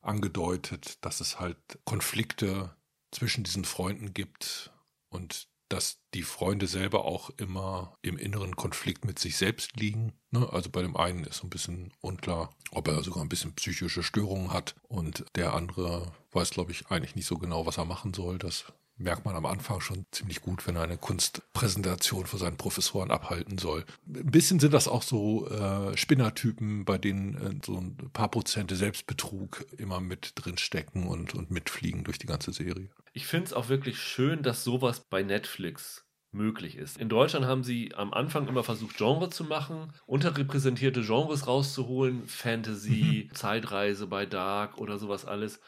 angedeutet, dass es halt Konflikte zwischen diesen Freunden gibt und dass die Freunde selber auch immer im inneren Konflikt mit sich selbst liegen. Ne? Also bei dem einen ist so ein bisschen unklar, ob er sogar ein bisschen psychische Störungen hat und der andere weiß, glaube ich, eigentlich nicht so genau, was er machen soll. Das merkt man am Anfang schon ziemlich gut, wenn er eine Kunstpräsentation vor seinen Professoren abhalten soll. Ein bisschen sind das auch so äh, Spinnertypen, bei denen äh, so ein paar Prozente Selbstbetrug immer mit drin stecken und, und mitfliegen durch die ganze Serie. Ich finde es auch wirklich schön, dass sowas bei Netflix möglich ist. In Deutschland haben sie am Anfang immer versucht, Genre zu machen, unterrepräsentierte Genres rauszuholen, Fantasy, mhm. Zeitreise bei Dark oder sowas alles.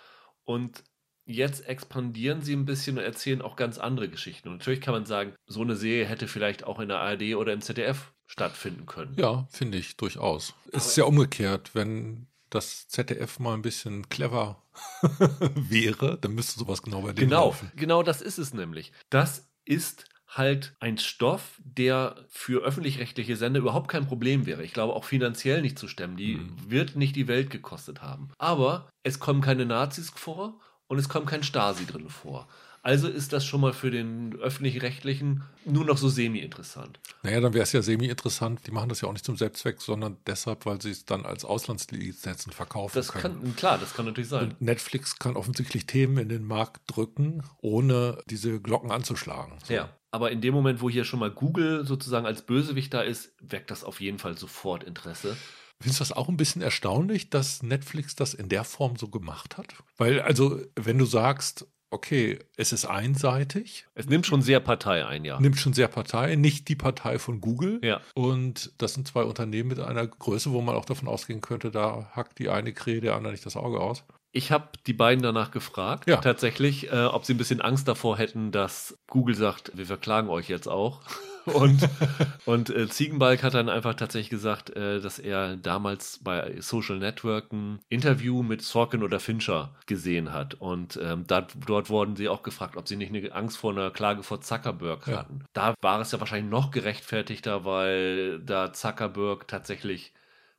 Und jetzt expandieren sie ein bisschen und erzählen auch ganz andere Geschichten. Und natürlich kann man sagen, so eine Serie hätte vielleicht auch in der ARD oder im ZDF stattfinden können. Ja, finde ich durchaus. es ist ja umgekehrt, wenn das ZDF mal ein bisschen clever <laughs> wäre, dann müsste sowas genau bei denen genau, laufen. Genau, das ist es nämlich. Das ist halt ein Stoff, der für öffentlich-rechtliche Sender überhaupt kein Problem wäre. Ich glaube auch finanziell nicht zu stemmen. Die mhm. wird nicht die Welt gekostet haben. Aber es kommen keine Nazis vor und es kommt kein Stasi drin vor. Also ist das schon mal für den öffentlich-rechtlichen nur noch so semi-interessant. Naja, dann wäre es ja semi-interessant. Die machen das ja auch nicht zum Selbstzweck, sondern deshalb, weil sie es dann als Auslandslizenzen verkaufen das können. Kann, klar, das kann natürlich sein. Und Netflix kann offensichtlich Themen in den Markt drücken, ohne diese Glocken anzuschlagen. So. Ja, aber in dem Moment, wo hier schon mal Google sozusagen als Bösewicht da ist, weckt das auf jeden Fall sofort Interesse. Findest du das auch ein bisschen erstaunlich, dass Netflix das in der Form so gemacht hat? Weil, also, wenn du sagst, okay, es ist einseitig. Es nimmt schon sehr Partei ein, ja. Nimmt schon sehr Partei, nicht die Partei von Google. Ja. Und das sind zwei Unternehmen mit einer Größe, wo man auch davon ausgehen könnte, da hackt die eine Krähe der andere nicht das Auge aus. Ich habe die beiden danach gefragt, ja. tatsächlich, äh, ob sie ein bisschen Angst davor hätten, dass Google sagt, wir verklagen euch jetzt auch. Und, <laughs> und äh, Ziegenbalg hat dann einfach tatsächlich gesagt, äh, dass er damals bei Social Network ein Interview mit Sorkin oder Fincher gesehen hat. Und ähm, da, dort wurden sie auch gefragt, ob sie nicht eine Angst vor einer Klage vor Zuckerberg ja. hatten. Da war es ja wahrscheinlich noch gerechtfertigter, weil da Zuckerberg tatsächlich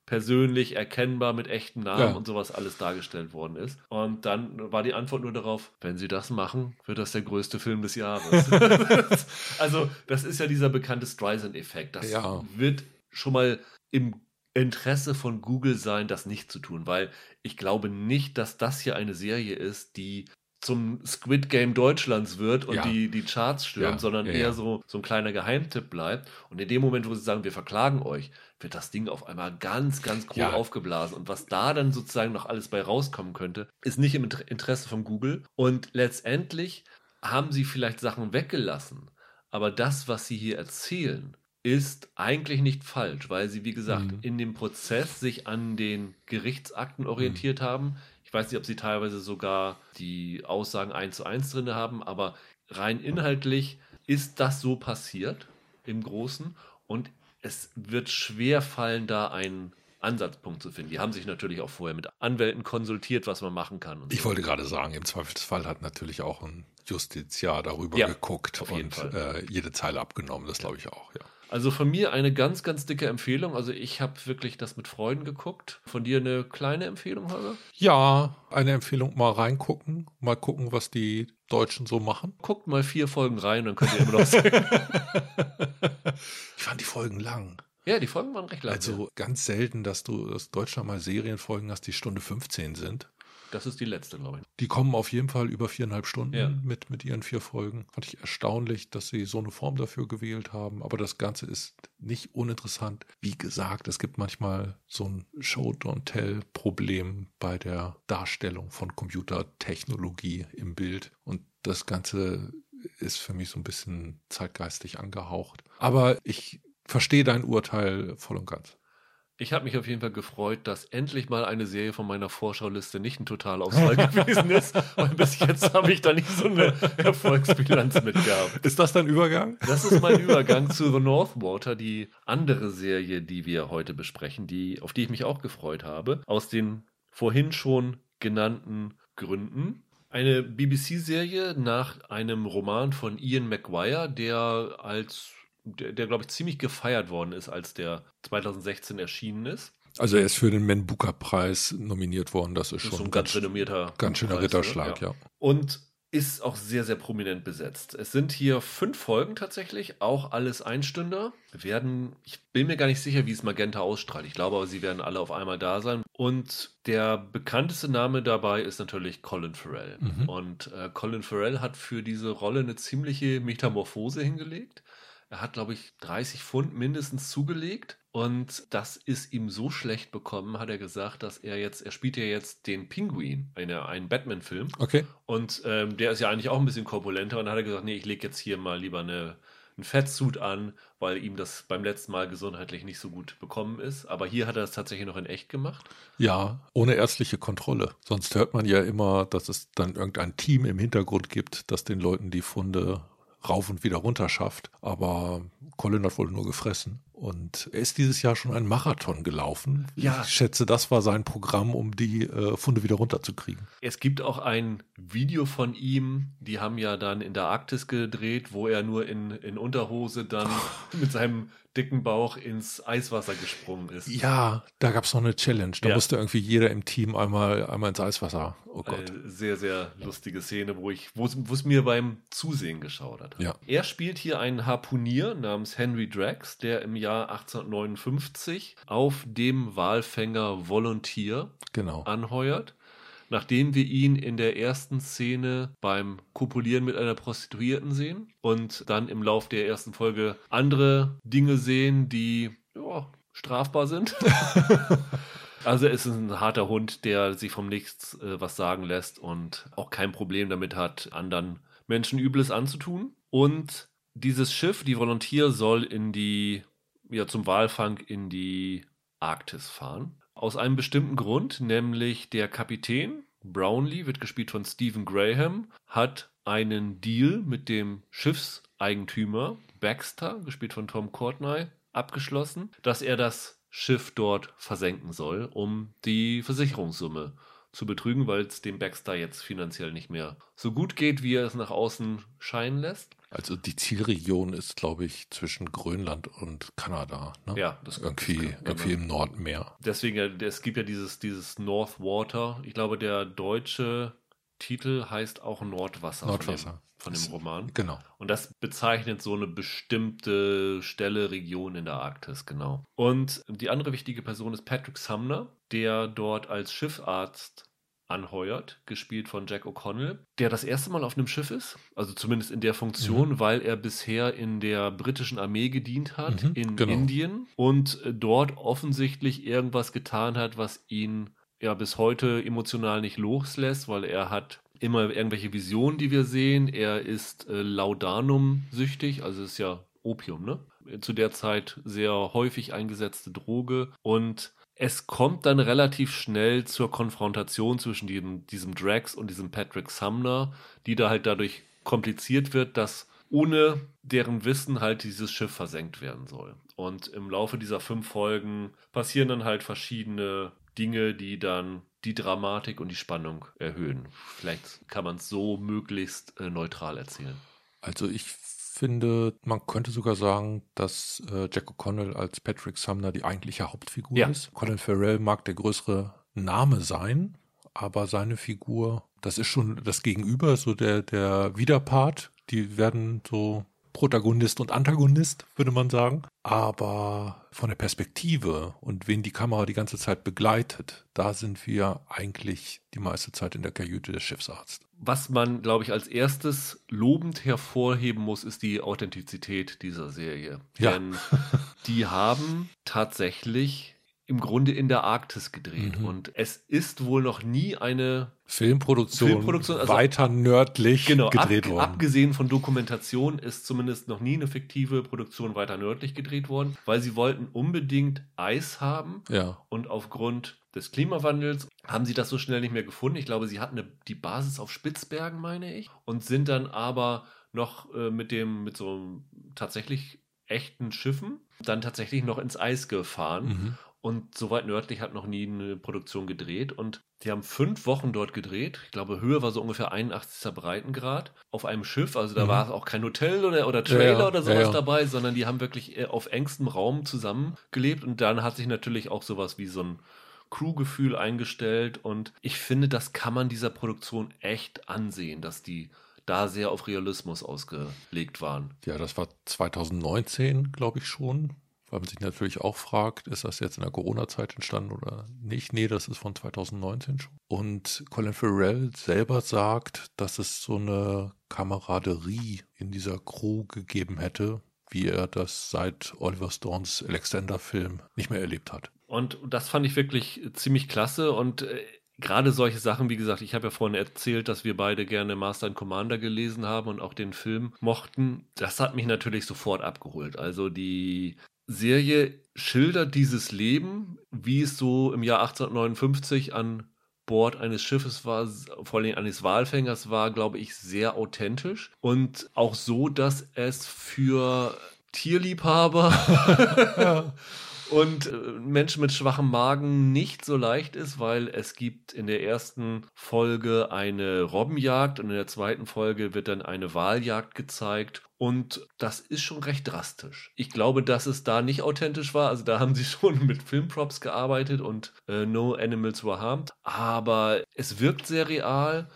persönlich erkennbar mit echten Namen ja. und sowas alles dargestellt worden ist. Und dann war die Antwort nur darauf, wenn sie das machen, wird das der größte Film des Jahres. <laughs> also das ist ja dieser bekannte Streisand-Effekt. Das ja. wird schon mal im Interesse von Google sein, das nicht zu tun, weil ich glaube nicht, dass das hier eine Serie ist, die zum Squid Game Deutschlands wird und Ja. die, die Charts stürmt, Ja, sondern ja, eher so, so ein kleiner Geheimtipp bleibt. Und in dem Moment, wo sie sagen, wir verklagen euch, wird das Ding auf einmal ganz, ganz groß Ja. aufgeblasen. Und was da dann sozusagen noch alles bei rauskommen könnte, ist nicht im Inter- Interesse von Google. Und letztendlich haben sie vielleicht Sachen weggelassen. Aber das, was sie hier erzählen, ist eigentlich nicht falsch, weil sie, wie gesagt, Mhm. in dem Prozess sich an den Gerichtsakten orientiert haben. Ich weiß nicht, ob sie teilweise sogar die Aussagen eins zu eins drin haben, aber rein inhaltlich ist das so passiert im Großen und es wird schwer fallen, da einen Ansatzpunkt zu finden. Die haben sich natürlich auch vorher mit Anwälten konsultiert, was man machen kann. Ich so. wollte gerade sagen, im Zweifelsfall hat natürlich auch ein Justiziar darüber Ja, geguckt und äh, jede Zeile abgenommen. Das glaube ich auch, ja. Also von mir eine ganz, ganz dicke Empfehlung. Also ich habe wirklich das mit Freuden geguckt. Von dir eine kleine Empfehlung, Holger? Ja, eine Empfehlung, mal reingucken, mal gucken, was die Deutschen so machen. Guckt mal vier Folgen rein, dann könnt ihr immer noch <laughs> sagen. Ich fand die Folgen lang. ja, die Folgen waren recht lang. Also ganz selten, dass du dass Deutschland mal Serienfolgen hast, die Stunde 15 sind. Das ist die letzte, glaube ich. Die kommen auf jeden Fall über viereinhalb Stunden Ja. mit, mit ihren vier Folgen. Fand ich erstaunlich, dass sie so eine Form dafür gewählt haben. Aber das Ganze ist nicht uninteressant. Wie gesagt, es gibt manchmal so ein Show-Don't-Tell-Problem bei der Darstellung von Computertechnologie im Bild. Und das Ganze ist für mich so ein bisschen zeitgeistig angehaucht. Aber ich verstehe dein Urteil voll und ganz. Ich habe mich auf jeden Fall gefreut, dass endlich mal eine Serie von meiner Vorschauliste nicht ein Totalausfall <laughs> gewesen ist. Und bis jetzt habe ich da nicht so eine Erfolgsbilanz mitgehabt. Ist das dein Übergang? Das ist mein <laughs> Übergang zu The Northwater, die andere Serie, die wir heute besprechen, die, auf die ich mich auch gefreut habe, aus den vorhin schon genannten Gründen. Eine BBC-Serie nach einem Roman von Ian McGuire, der als, der, der glaube ich ziemlich gefeiert worden ist, als der 2016 erschienen ist. Also er ist für den Man Booker Preis nominiert worden. Das ist Das schon ist ein ganz renommierter ganz schöner Preis, Ritterschlag, oder? ja. Und ist auch sehr, sehr prominent besetzt. Es sind hier fünf Folgen tatsächlich, auch alles Einstünder. Werden, ich bin mir gar nicht sicher, wie es Magenta ausstrahlt. Ich glaube aber, sie werden alle auf einmal da sein. Und der bekannteste Name dabei ist natürlich Colin Farrell. Mhm. Und äh, Colin Farrell hat für diese Rolle eine ziemliche Metamorphose hingelegt. Er hat, glaube ich, 30 Pfund mindestens zugelegt. Und das ist ihm so schlecht bekommen, hat er gesagt, dass er jetzt, er spielt ja jetzt den Pinguin, eine, einen Batman-Film. Okay. Und ähm, der ist ja eigentlich auch ein bisschen korpulenter. Und dann hat er gesagt, nee, ich lege jetzt hier mal lieber eine, einen Fettsuit an, weil ihm das beim letzten Mal gesundheitlich nicht so gut bekommen ist. Aber hier hat er das tatsächlich noch in echt gemacht. Ja, ohne ärztliche Kontrolle. Sonst hört man ja immer, dass es dann irgendein Team im Hintergrund gibt, das den Leuten die Funde rauf und wieder runter schafft. Aber Colin hat wohl nur gefressen. Und er ist dieses Jahr schon einen Marathon gelaufen. Ja. Ich schätze, das war sein Programm, um die äh, Funde wieder runterzukriegen. Es gibt auch ein Video von ihm, die haben ja dann in der Arktis gedreht, wo er nur in, in Unterhose dann <laughs> mit seinem dicken Bauch ins Eiswasser gesprungen ist. Ja, da gab es noch eine Challenge. Da Ja. musste irgendwie jeder im Team einmal, einmal ins Eiswasser. Oh Gott. Eine sehr, sehr lustige Szene, wo ich, wo es wo es mir beim Zusehen geschaudert hat. Ja. Er spielt hier einen Harpunier namens Henry Drax, der im Jahr 1859 auf dem Walfänger Volunteer Genau. anheuert, nachdem wir ihn in der ersten Szene beim Kopulieren mit einer Prostituierten sehen und dann im Lauf der ersten Folge andere Dinge sehen, die ja, strafbar sind. <laughs> Also es ist ein harter Hund, der sich vom Nichts äh, was sagen lässt und auch kein Problem damit hat, anderen Menschen Übles anzutun. Und dieses Schiff, die Volontier, soll in die, ja, zum Walfang in die Arktis fahren. Aus einem bestimmten Grund, nämlich der Kapitän, Brownlee, wird gespielt von Stephen Graham, hat einen Deal mit dem Schiffseigentümer Baxter, gespielt von Tom Courtney, abgeschlossen, dass er das Schiff dort versenken soll, um die Versicherungssumme zu betrügen, weil es dem Baxter jetzt finanziell nicht mehr so gut geht, wie er es nach außen scheinen lässt. Also die Zielregion ist, glaube ich, zwischen Grönland und Kanada. Ne? Ja, das Irgendwie, das kann- irgendwie im Nordmeer. Deswegen, ja, es gibt ja dieses, dieses Northwater. Ich glaube, der deutsche Titel heißt auch Nordwasser, Nordwasser. von dem, von dem Roman. Genau. Und das bezeichnet so eine bestimmte Stelle, Region in der Arktis, genau. Und die andere wichtige Person ist Patrick Sumner, der dort als Schiffarzt anheuert, gespielt von Jack O'Connell, der das erste Mal auf einem Schiff ist, also zumindest in der Funktion, mhm. weil er bisher in der britischen Armee gedient hat mhm, in genau. Indien und äh, dort offensichtlich irgendwas getan hat, was ihn ja bis heute emotional nicht loslässt, weil er hat immer irgendwelche Visionen, die wir sehen. Er ist äh, Laudanum süchtig, also ist ja Opium, ne? Zu der Zeit sehr häufig eingesetzte Droge und es kommt dann relativ schnell zur Konfrontation zwischen diesem, diesem Drax und diesem Patrick Sumner, die da halt dadurch kompliziert wird, dass ohne deren Wissen halt dieses Schiff versenkt werden soll. Und im Laufe dieser fünf Folgen passieren dann halt verschiedene Dinge, die dann die Dramatik und die Spannung erhöhen. Vielleicht kann man es so möglichst äh, neutral erzählen. Also ich finde, man könnte sogar sagen, dass äh, Jack O'Connell als Patrick Sumner die eigentliche Hauptfigur ja. ist. Colin Farrell mag der größere Name sein, aber seine Figur, das ist schon das Gegenüber, so der, der Widerpart. Die werden so Protagonist und Antagonist, würde man sagen. Aber von der Perspektive und wen die Kamera die ganze Zeit begleitet, da sind wir eigentlich die meiste Zeit in der Kajüte des Schiffsarztes. Was man, glaube ich, als erstes lobend hervorheben muss, ist die Authentizität dieser Serie. Ja. Denn die haben tatsächlich im Grunde in der Arktis gedreht. Mhm. Und es ist wohl noch nie eine Filmproduktion, Filmproduktion also weiter nördlich genau, gedreht ab, worden. Abgesehen von Dokumentation ist zumindest noch nie eine fiktive Produktion weiter nördlich gedreht worden, weil sie wollten unbedingt Eis haben. Ja. Und aufgrund des Klimawandels haben sie das so schnell nicht mehr gefunden. Ich glaube, sie hatten eine, die Basis auf Spitzbergen, meine ich, und sind dann aber noch äh, mit dem, mit so tatsächlich echten Schiffen dann tatsächlich noch ins Eis gefahren. Mhm. Und so weit nördlich hat noch nie eine Produktion gedreht. Und die haben fünf Wochen dort gedreht. Ich glaube, Höhe war so ungefähr 81. Breitengrad auf einem Schiff. Also da mhm. war auch kein Hotel oder, oder Trailer ja, ja. oder sowas ja, dabei, sondern die haben wirklich äh, auf engstem Raum zusammengelebt. Und dann hat sich natürlich auch sowas wie so ein Crewgefühl eingestellt. Und ich finde, das kann man dieser Produktion echt ansehen, dass die da sehr auf Realismus ausgelegt waren. Ja, das war 2019, glaube ich schon weil man sich natürlich auch fragt, ist das jetzt in der Corona-Zeit entstanden oder nicht? Nee, das ist von 2019 schon. Und Colin Farrell selber sagt, dass es so eine Kameraderie in dieser Crew gegeben hätte, wie er das seit Oliver Stones Alexander-Film nicht mehr erlebt hat. Und das fand ich wirklich ziemlich klasse und äh, gerade solche Sachen, wie gesagt, ich habe ja vorhin erzählt, dass wir beide gerne Master and Commander gelesen haben und auch den Film mochten. Das hat mich natürlich sofort abgeholt. Also die Serie schildert dieses Leben, wie es so im Jahr 1859 an Bord eines Schiffes war, vor allem eines Walfängers war, glaube ich, sehr authentisch und auch so, dass es für Tierliebhaber. <laughs> <laughs> und äh, Menschen mit schwachem Magen nicht so leicht ist, weil es gibt in der ersten Folge eine Robbenjagd und in der zweiten Folge wird dann eine Waljagd gezeigt und das ist schon recht drastisch. Ich glaube, dass es da nicht authentisch war. Also da haben sie <laughs> schon mit Filmprops gearbeitet und äh, No Animals Were Harmed. Aber es wirkt sehr real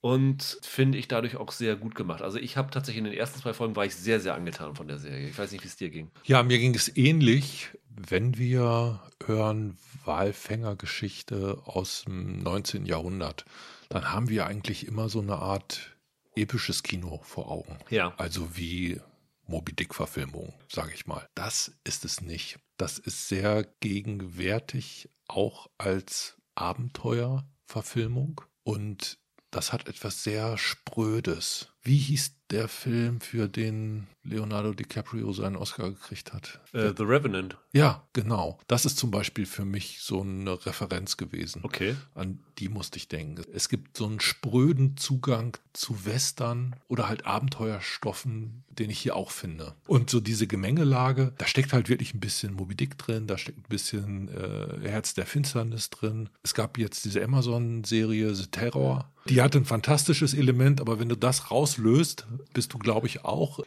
und finde ich dadurch auch sehr gut gemacht. Also ich habe tatsächlich in den ersten zwei Folgen war ich sehr, sehr angetan von der Serie. Ich weiß nicht, wie es dir ging. Ja, mir ging es ähnlich. Wenn wir hören Walfängergeschichte aus dem 19. Jahrhundert, dann haben wir eigentlich immer so eine Art episches Kino vor Augen. Ja. Also wie Moby Dick-Verfilmung, sage ich mal. Das ist es nicht. Das ist sehr gegenwärtig auch als Abenteuerverfilmung und das hat etwas sehr Sprödes. Wie hieß der Film, für den Leonardo DiCaprio seinen Oscar gekriegt hat? Uh, The Revenant. Ja, genau. Das ist zum Beispiel für mich so eine Referenz gewesen. Okay. An die musste ich denken. Es gibt so einen spröden Zugang zu Western oder halt Abenteuerstoffen, den ich hier auch finde. Und so diese Gemengelage, da steckt halt wirklich ein bisschen Moby Dick drin, da steckt ein bisschen äh, Herz der Finsternis drin. Es gab jetzt diese Amazon-Serie The Terror. Die hat ein fantastisches Element, aber wenn du das rauslöst, bist du, glaube ich, auch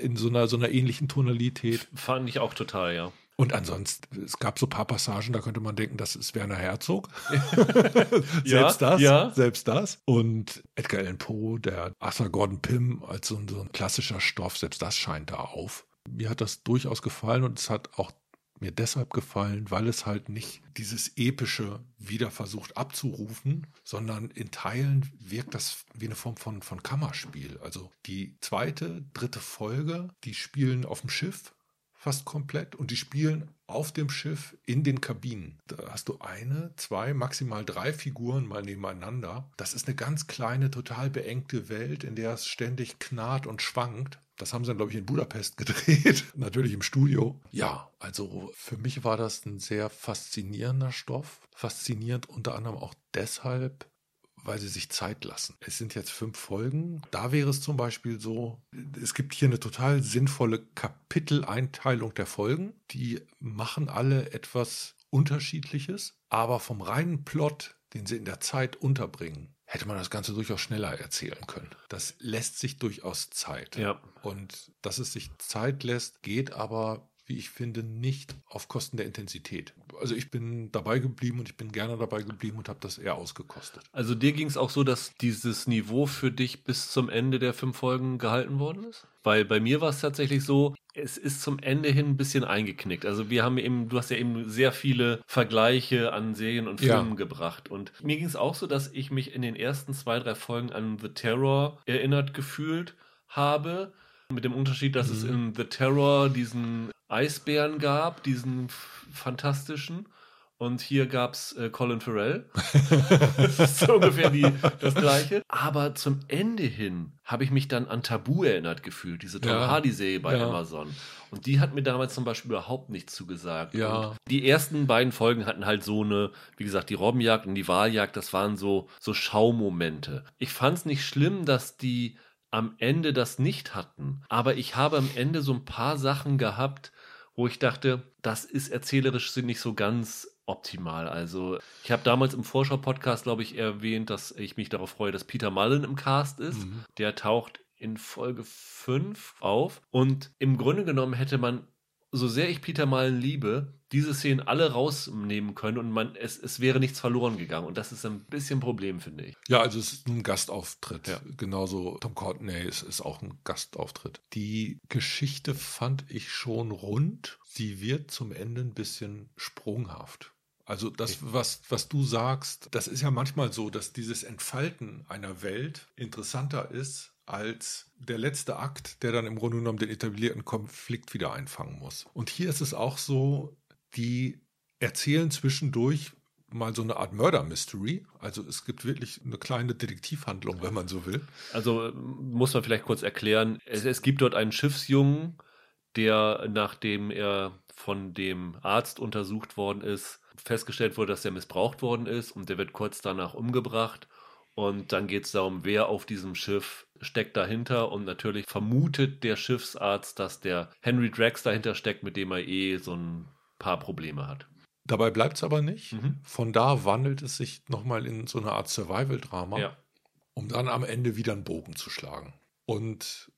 in so einer, so einer ähnlichen Tonalität. Fand ich auch total, ja. Und ansonsten, es gab so ein paar Passagen, da könnte man denken, das ist Werner Herzog. <laughs> selbst ja, das, ja. selbst das. Und Edgar Allan Poe, der Arthur Gordon Pym als so, so ein klassischer Stoff, selbst das scheint da auf. Mir hat das durchaus gefallen und es hat auch mir deshalb gefallen, weil es halt nicht dieses epische wieder versucht abzurufen, sondern in Teilen wirkt das wie eine Form von, von Kammerspiel. Also die zweite, dritte Folge, die spielen auf dem Schiff fast komplett und die spielen auf dem Schiff in den Kabinen. Da hast du eine, zwei, maximal drei Figuren mal nebeneinander. Das ist eine ganz kleine, total beengte Welt, in der es ständig knarrt und schwankt. Das haben sie dann, glaube ich, in Budapest <laughs> gedreht. Natürlich im Studio. Ja, also für mich war das ein sehr faszinierender Stoff. Faszinierend unter anderem auch deshalb, weil sie sich Zeit lassen. Es sind jetzt fünf Folgen. Da wäre es zum Beispiel so, es gibt hier eine total sinnvolle Kapiteleinteilung der Folgen. Die machen alle etwas Unterschiedliches, aber vom reinen Plot, den sie in der Zeit unterbringen, hätte man das Ganze durchaus schneller erzählen können. Das lässt sich durchaus Zeit. Ja. Und dass es sich Zeit lässt, geht aber wie ich finde, nicht auf Kosten der Intensität. Also ich bin dabei geblieben und ich bin gerne dabei geblieben und habe das eher ausgekostet. Also dir ging es auch so, dass dieses Niveau für dich bis zum Ende der fünf Folgen gehalten worden ist? Weil bei mir war es tatsächlich so, es ist zum Ende hin ein bisschen eingeknickt. Also wir haben eben, du hast ja eben sehr viele Vergleiche an Serien und Filmen ja. gebracht. Und mir ging es auch so, dass ich mich in den ersten zwei, drei Folgen an The Terror erinnert gefühlt habe. Mit dem Unterschied, dass mhm. es in The Terror diesen Eisbären gab, diesen fantastischen. Und hier gab es äh, Colin Farrell. <laughs> das ist so ungefähr die, das gleiche. Aber zum Ende hin habe ich mich dann an Tabu erinnert gefühlt, diese Tom ja. Hardy-Serie bei ja. Amazon. Und die hat mir damals zum Beispiel überhaupt nichts zugesagt. Ja. Und die ersten beiden Folgen hatten halt so eine, wie gesagt, die Robbenjagd und die Wahljagd, das waren so, so Schaumomente. Ich fand es nicht schlimm, dass die am Ende das nicht hatten. Aber ich habe am Ende so ein paar Sachen gehabt, wo ich dachte, das ist erzählerisch nicht so ganz optimal. Also ich habe damals im Vorschau-Podcast, glaube ich, erwähnt, dass ich mich darauf freue, dass Peter Mullen im Cast ist. Mhm. Der taucht in Folge 5 auf. Und im Grunde genommen hätte man so sehr ich Peter Malen liebe, diese Szenen alle rausnehmen können und man, es, es wäre nichts verloren gegangen. Und das ist ein bisschen ein Problem, finde ich. Ja, also es ist ein Gastauftritt. Ja. Genauso Tom Courtney ist, ist auch ein Gastauftritt. Die Geschichte fand ich schon rund. Sie wird zum Ende ein bisschen sprunghaft. Also das, was, was du sagst, das ist ja manchmal so, dass dieses Entfalten einer Welt interessanter ist als der letzte Akt, der dann im Grunde genommen den etablierten Konflikt wieder einfangen muss. Und hier ist es auch so, die erzählen zwischendurch mal so eine Art Murder-Mystery. Also es gibt wirklich eine kleine Detektivhandlung, wenn man so will. Also muss man vielleicht kurz erklären, es, es gibt dort einen Schiffsjungen, der, nachdem er von dem Arzt untersucht worden ist, festgestellt wurde, dass er missbraucht worden ist und der wird kurz danach umgebracht. Und dann geht es darum, wer auf diesem Schiff steckt dahinter. Und natürlich vermutet der Schiffsarzt, dass der Henry Drax dahinter steckt, mit dem er eh so ein paar Probleme hat. Dabei bleibt es aber nicht. Mhm. Von da wandelt es sich nochmal in so eine Art Survival-Drama, ja. um dann am Ende wieder einen Bogen zu schlagen. Und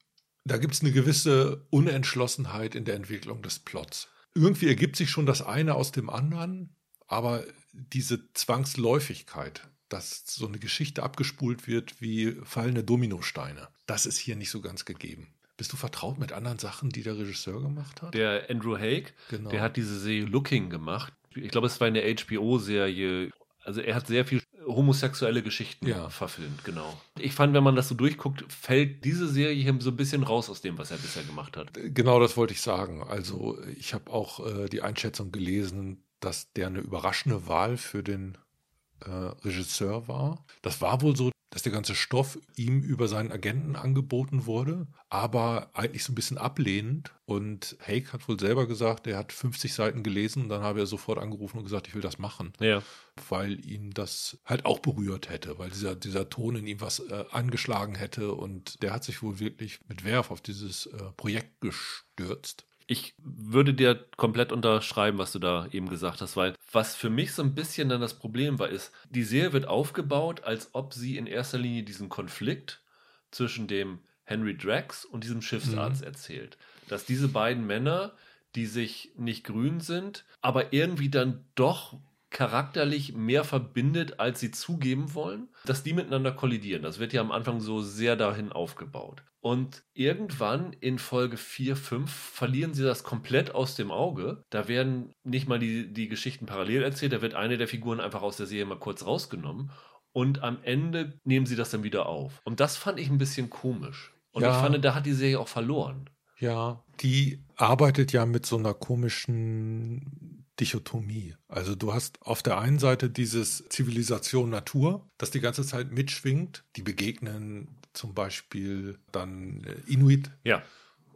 da gibt es eine gewisse Unentschlossenheit in der Entwicklung des Plots. Irgendwie ergibt sich schon das eine aus dem anderen, aber diese Zwangsläufigkeit, dass so eine Geschichte abgespult wird wie fallende Dominosteine. Das ist hier nicht so ganz gegeben. Bist du vertraut mit anderen Sachen, die der Regisseur gemacht hat? Der Andrew Haig, genau. der hat diese Serie Looking gemacht. Ich glaube, es war eine HBO-Serie. Also er hat sehr viel homosexuelle Geschichten ja. verfilmt, genau. Ich fand, wenn man das so durchguckt, fällt diese Serie hier so ein bisschen raus aus dem, was er bisher gemacht hat. Genau das wollte ich sagen. Also ich habe auch äh, die Einschätzung gelesen, dass der eine überraschende Wahl für den äh, Regisseur war. Das war wohl so, dass der ganze Stoff ihm über seinen Agenten angeboten wurde, aber eigentlich so ein bisschen ablehnend. Und Hake hat wohl selber gesagt, er hat 50 Seiten gelesen und dann habe er sofort angerufen und gesagt, ich will das machen. Ja. Weil ihn das halt auch berührt hätte, weil dieser, dieser Ton in ihm was äh, angeschlagen hätte und der hat sich wohl wirklich mit Werf auf dieses äh, Projekt gestürzt. Ich würde dir komplett unterschreiben, was du da eben gesagt hast, weil was für mich so ein bisschen dann das Problem war, ist, die Serie wird aufgebaut, als ob sie in erster Linie diesen Konflikt zwischen dem Henry Drax und diesem Schiffsarzt mhm. erzählt. Dass diese beiden Männer, die sich nicht grün sind, aber irgendwie dann doch charakterlich mehr verbindet, als sie zugeben wollen, dass die miteinander kollidieren. Das wird ja am Anfang so sehr dahin aufgebaut. Und irgendwann in Folge 4, 5 verlieren sie das komplett aus dem Auge. Da werden nicht mal die, die Geschichten parallel erzählt, da wird eine der Figuren einfach aus der Serie mal kurz rausgenommen. Und am Ende nehmen sie das dann wieder auf. Und das fand ich ein bisschen komisch. Und ja. ich fand, da hat die Serie auch verloren. Ja, die arbeitet ja mit so einer komischen Dichotomie. Also du hast auf der einen Seite dieses Zivilisation Natur, das die ganze Zeit mitschwingt. Die begegnen zum Beispiel dann äh, Inuit. Ja.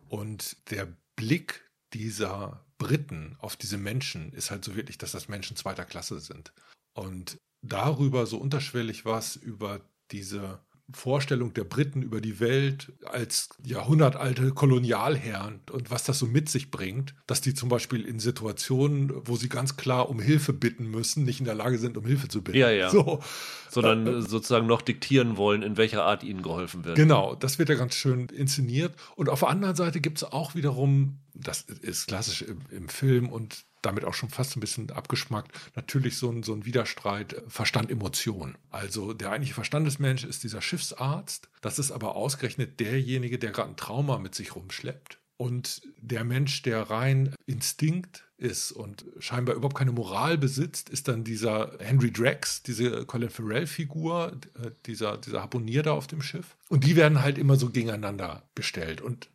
Und der Blick dieser Briten auf diese Menschen ist halt so wirklich, dass das Menschen zweiter Klasse sind. Und darüber so unterschwellig was über diese Vorstellung der Briten über die Welt als jahrhundertalte Kolonialherren und was das so mit sich bringt, dass die zum Beispiel in Situationen, wo sie ganz klar um Hilfe bitten müssen, nicht in der Lage sind, um Hilfe zu bitten. Ja, ja. So. Sondern äh, sozusagen noch diktieren wollen, in welcher Art ihnen geholfen wird. Genau, das wird ja ganz schön inszeniert. Und auf der anderen Seite gibt es auch wiederum, das ist klassisch im, im Film und damit auch schon fast ein bisschen abgeschmackt, natürlich so ein, so ein Widerstreit äh, Verstand-Emotion. Also der eigentliche Verstandesmensch ist dieser Schiffsarzt, das ist aber ausgerechnet derjenige, der gerade ein Trauma mit sich rumschleppt. Und der Mensch, der rein Instinkt ist und scheinbar überhaupt keine Moral besitzt, ist dann dieser Henry Drax, diese Colin Farrell-Figur, äh, dieser, dieser Harponier da auf dem Schiff. Und die werden halt immer so gegeneinander gestellt. Und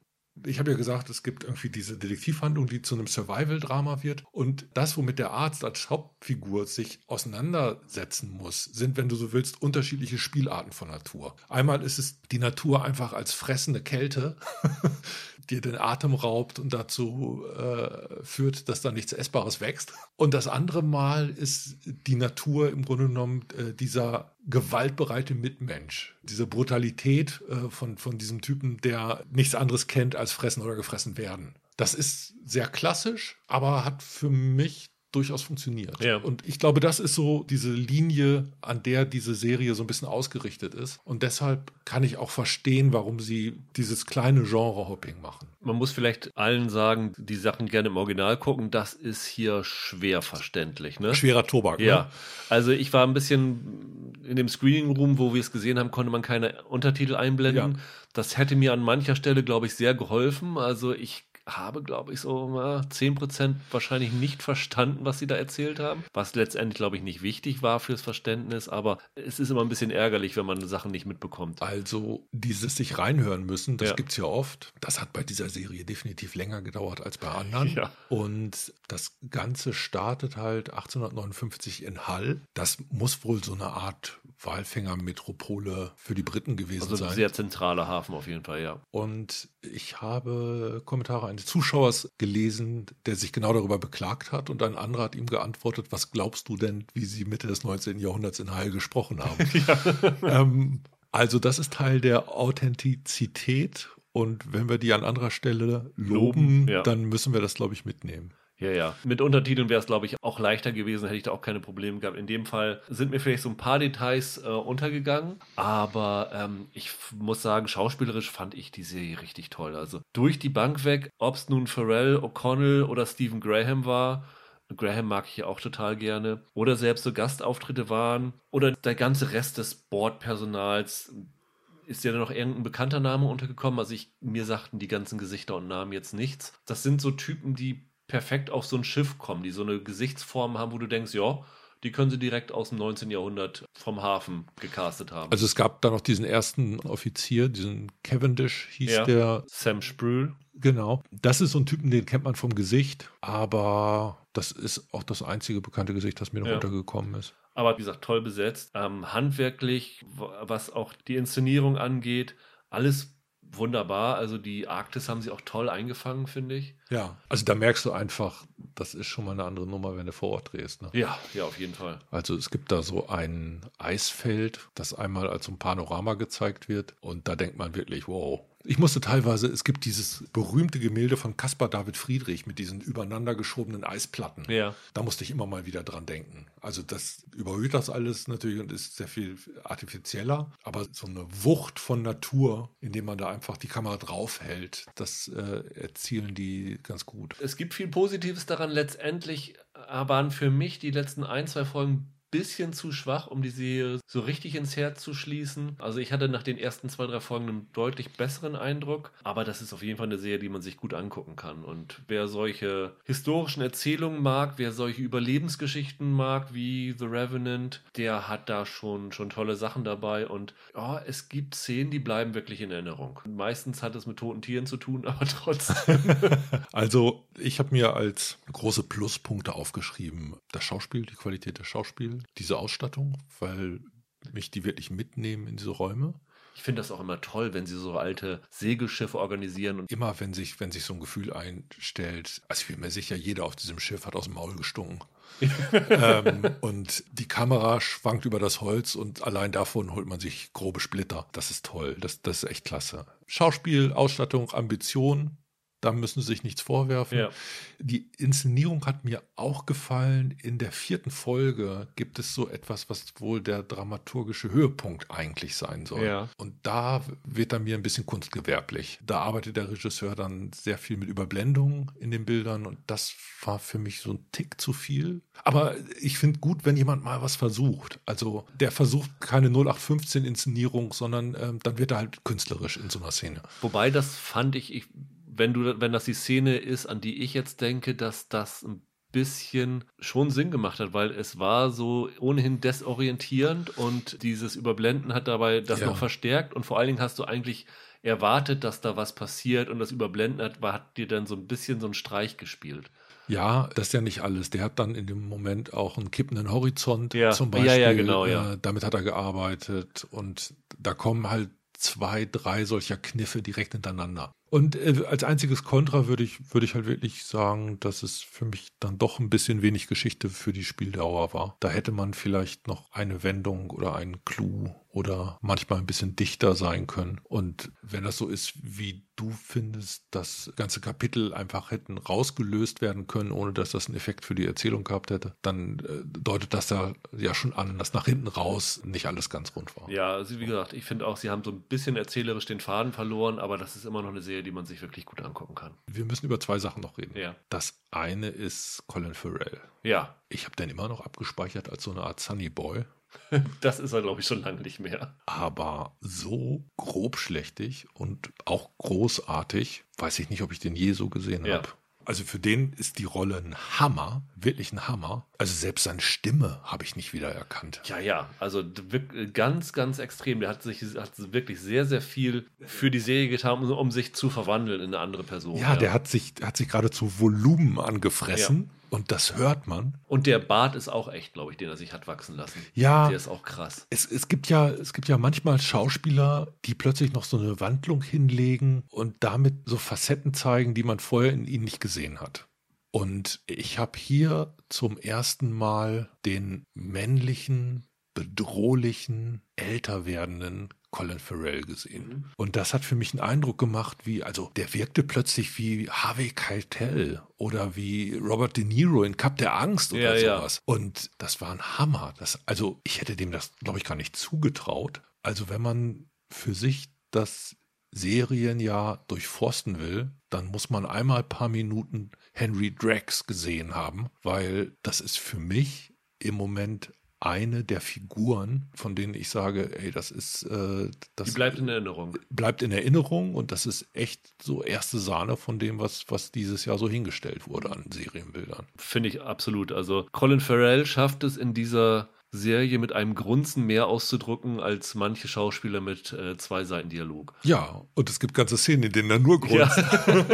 ich habe ja gesagt, es gibt irgendwie diese Detektivhandlung, die zu einem Survival-Drama wird. Und das, womit der Arzt als Hauptfigur sich auseinandersetzen muss, sind, wenn du so willst, unterschiedliche Spielarten von Natur. Einmal ist es die Natur einfach als fressende Kälte, <laughs> dir den Atem raubt und dazu äh, führt, dass da nichts Essbares wächst. Und das andere Mal ist die Natur im Grunde genommen äh, dieser gewaltbereite Mitmensch, diese Brutalität äh, von, von diesem Typen, der nichts anderes kennt als fressen oder gefressen werden. Das ist sehr klassisch, aber hat für mich durchaus funktioniert. Ja. Und ich glaube, das ist so diese Linie, an der diese Serie so ein bisschen ausgerichtet ist. Und deshalb kann ich auch verstehen, warum sie dieses kleine Genre-Hopping machen. Man muss vielleicht allen sagen, die Sachen gerne im Original gucken, das ist hier schwer verständlich. Ne? Schwerer Tobak. Ja. Ne? Also ich war ein bisschen in dem Screening Room, wo wir es gesehen haben, konnte man keine Untertitel einblenden. Ja. Das hätte mir an mancher Stelle, glaube ich, sehr geholfen. Also ich habe, glaube ich, so mal 10% wahrscheinlich nicht verstanden, was sie da erzählt haben. Was letztendlich, glaube ich, nicht wichtig war fürs Verständnis, aber es ist immer ein bisschen ärgerlich, wenn man Sachen nicht mitbekommt. Also dieses sich reinhören müssen, das ja. gibt es ja oft. Das hat bei dieser Serie definitiv länger gedauert als bei anderen. Ja. Und das Ganze startet halt 1859 in Hall. Das muss wohl so eine Art Walfängermetropole für die Briten gewesen also sein. Also ein sehr zentraler Hafen auf jeden Fall, ja. Und ich habe Kommentare eines Zuschauers gelesen, der sich genau darüber beklagt hat und ein anderer hat ihm geantwortet, was glaubst du denn, wie sie Mitte des 19. Jahrhunderts in Heil gesprochen haben? <laughs> ähm, also das ist Teil der Authentizität und wenn wir die an anderer Stelle loben, loben ja. dann müssen wir das, glaube ich, mitnehmen. Ja, ja. Mit Untertiteln wäre es, glaube ich, auch leichter gewesen, hätte ich da auch keine Probleme gehabt. In dem Fall sind mir vielleicht so ein paar Details äh, untergegangen, aber ähm, ich muss sagen, schauspielerisch fand ich die Serie richtig toll. Also durch die Bank weg, ob es nun Pharrell, O'Connell oder Stephen Graham war, Graham mag ich ja auch total gerne. Oder selbst so Gastauftritte waren. Oder der ganze Rest des Bordpersonals. Ist ja noch irgendein bekannter Name untergekommen? Also ich, mir sagten die ganzen Gesichter und Namen jetzt nichts. Das sind so Typen, die perfekt auf so ein Schiff kommen, die so eine Gesichtsform haben, wo du denkst, ja, die können sie direkt aus dem 19. Jahrhundert vom Hafen gecastet haben. Also es gab da noch diesen ersten Offizier, diesen Cavendish hieß ja, der. Sam Sprühl. Genau. Das ist so ein Typen, den kennt man vom Gesicht, aber das ist auch das einzige bekannte Gesicht, das mir noch ja. untergekommen ist. Aber wie gesagt, toll besetzt. Ähm, handwerklich, was auch die Inszenierung angeht, alles wunderbar. Also die Arktis haben sie auch toll eingefangen, finde ich. Ja, also da merkst du einfach, das ist schon mal eine andere Nummer, wenn du vor Ort drehst. Ne? Ja, ja, auf jeden Fall. Also es gibt da so ein Eisfeld, das einmal als so ein Panorama gezeigt wird und da denkt man wirklich, wow, ich musste teilweise, es gibt dieses berühmte Gemälde von Caspar David Friedrich mit diesen übereinander geschobenen Eisplatten. Ja. Da musste ich immer mal wieder dran denken. Also das überhöht das alles natürlich und ist sehr viel artifizieller. Aber so eine Wucht von Natur, indem man da einfach die Kamera draufhält, das äh, erzielen die ganz gut. Es gibt viel Positives daran. Letztendlich waren für mich die letzten ein, zwei Folgen bisschen zu schwach, um die Serie so richtig ins Herz zu schließen. Also ich hatte nach den ersten zwei, drei Folgen einen deutlich besseren Eindruck, aber das ist auf jeden Fall eine Serie, die man sich gut angucken kann. Und wer solche historischen Erzählungen mag, wer solche Überlebensgeschichten mag, wie The Revenant, der hat da schon, schon tolle Sachen dabei. Und oh, es gibt Szenen, die bleiben wirklich in Erinnerung. Meistens hat es mit toten Tieren zu tun, <laughs> aber trotzdem. <laughs> also ich habe mir als große Pluspunkte aufgeschrieben, das Schauspiel, die Qualität des Schauspiels, diese Ausstattung, weil mich die wirklich mitnehmen in diese Räume. Ich finde das auch immer toll, wenn sie so alte Segelschiffe organisieren. Und immer, wenn sich, wenn sich so ein Gefühl einstellt, also ich bin mir sicher, jeder auf diesem Schiff hat aus dem Maul gestunken. <laughs> ähm, und die Kamera schwankt über das Holz und allein davon holt man sich grobe Splitter. Das ist toll. Das, das ist echt klasse. Schauspiel, Ausstattung, Ambition, da müssen sie sich nichts vorwerfen. Ja. Die Inszenierung hat mir auch gefallen. In der vierten Folge gibt es so etwas, was wohl der dramaturgische Höhepunkt eigentlich sein soll. Ja. Und da wird er mir ein bisschen kunstgewerblich. Da arbeitet der Regisseur dann sehr viel mit Überblendung in den Bildern und das war für mich so ein Tick zu viel. Aber ich finde gut, wenn jemand mal was versucht. Also der versucht keine 0815 Inszenierung, sondern ähm, dann wird er halt künstlerisch in so einer Szene. Wobei das fand ich, ich wenn du, wenn das die Szene ist, an die ich jetzt denke, dass das ein bisschen schon Sinn gemacht hat, weil es war so ohnehin desorientierend und dieses Überblenden hat dabei das ja. noch verstärkt und vor allen Dingen hast du eigentlich erwartet, dass da was passiert und das Überblenden hat, hat dir dann so ein bisschen so einen Streich gespielt. Ja, das ist ja nicht alles. Der hat dann in dem Moment auch einen kippenden Horizont ja. zum Beispiel. Ja, ja, genau, ja. Äh, damit hat er gearbeitet und da kommen halt zwei, drei solcher Kniffe direkt hintereinander. Und äh, als einziges Kontra würde ich, würde ich halt wirklich sagen, dass es für mich dann doch ein bisschen wenig Geschichte für die Spieldauer war. Da hätte man vielleicht noch eine Wendung oder einen Clou oder manchmal ein bisschen dichter sein können. Und wenn das so ist, wie du findest, das ganze Kapitel einfach hätten rausgelöst werden können, ohne dass das einen Effekt für die Erzählung gehabt hätte, dann äh, deutet das ja, ja schon an, dass nach hinten raus nicht alles ganz rund war. Ja, also wie gesagt, ich finde auch, sie haben so ein bisschen erzählerisch den Faden verloren, aber das ist immer noch eine Serie, die man sich wirklich gut angucken kann. Wir müssen über zwei Sachen noch reden. Ja. Das eine ist Colin Farrell. Ja. Ich habe den immer noch abgespeichert als so eine Art Sunny Boy. <laughs> Das ist er, glaube ich, schon lange nicht mehr. Aber so grobschlächtig und auch großartig, weiß ich nicht, ob ich den je so gesehen ja. habe. Also für den ist die Rolle ein Hammer, wirklich ein Hammer. Also selbst seine Stimme habe ich nicht wieder erkannt. Ja, ja, also ganz, ganz extrem. Der hat sich hat wirklich sehr, sehr viel für die Serie getan, um, um sich zu verwandeln in eine andere Person. Ja, ja. der hat sich, hat sich geradezu Volumen angefressen. Ja. Und das hört man. Und der Bart ist auch echt, glaube ich, den er sich hat wachsen lassen. Ja. Der ist auch krass. Es, es, gibt ja, es gibt ja manchmal Schauspieler, die plötzlich noch so eine Wandlung hinlegen und damit so Facetten zeigen, die man vorher in ihnen nicht gesehen hat. Und ich habe hier zum ersten Mal den männlichen, bedrohlichen, älter werdenden Colin Farrell gesehen. Mhm. Und das hat für mich einen Eindruck gemacht, wie, also der wirkte plötzlich wie Harvey Keitel oder wie Robert De Niro in Cup der Angst oder ja, sowas. Ja. Und das war ein Hammer. Das, also ich hätte dem das, glaube ich, gar nicht zugetraut. Also wenn man für sich das Serienjahr durchforsten will, dann muss man einmal ein paar Minuten Henry Drax gesehen haben, weil das ist für mich im Moment eine der Figuren, von denen ich sage, ey, das ist äh, das Die bleibt in Erinnerung. Bleibt in Erinnerung und das ist echt so erste Sahne von dem, was, was dieses Jahr so hingestellt wurde an Serienbildern. Finde ich absolut. Also Colin Farrell schafft es in dieser Serie mit einem Grunzen mehr auszudrücken als manche Schauspieler mit äh, zwei Seiten Dialog. Ja, und es gibt ganze Szenen, in denen er nur grunzt. Ja.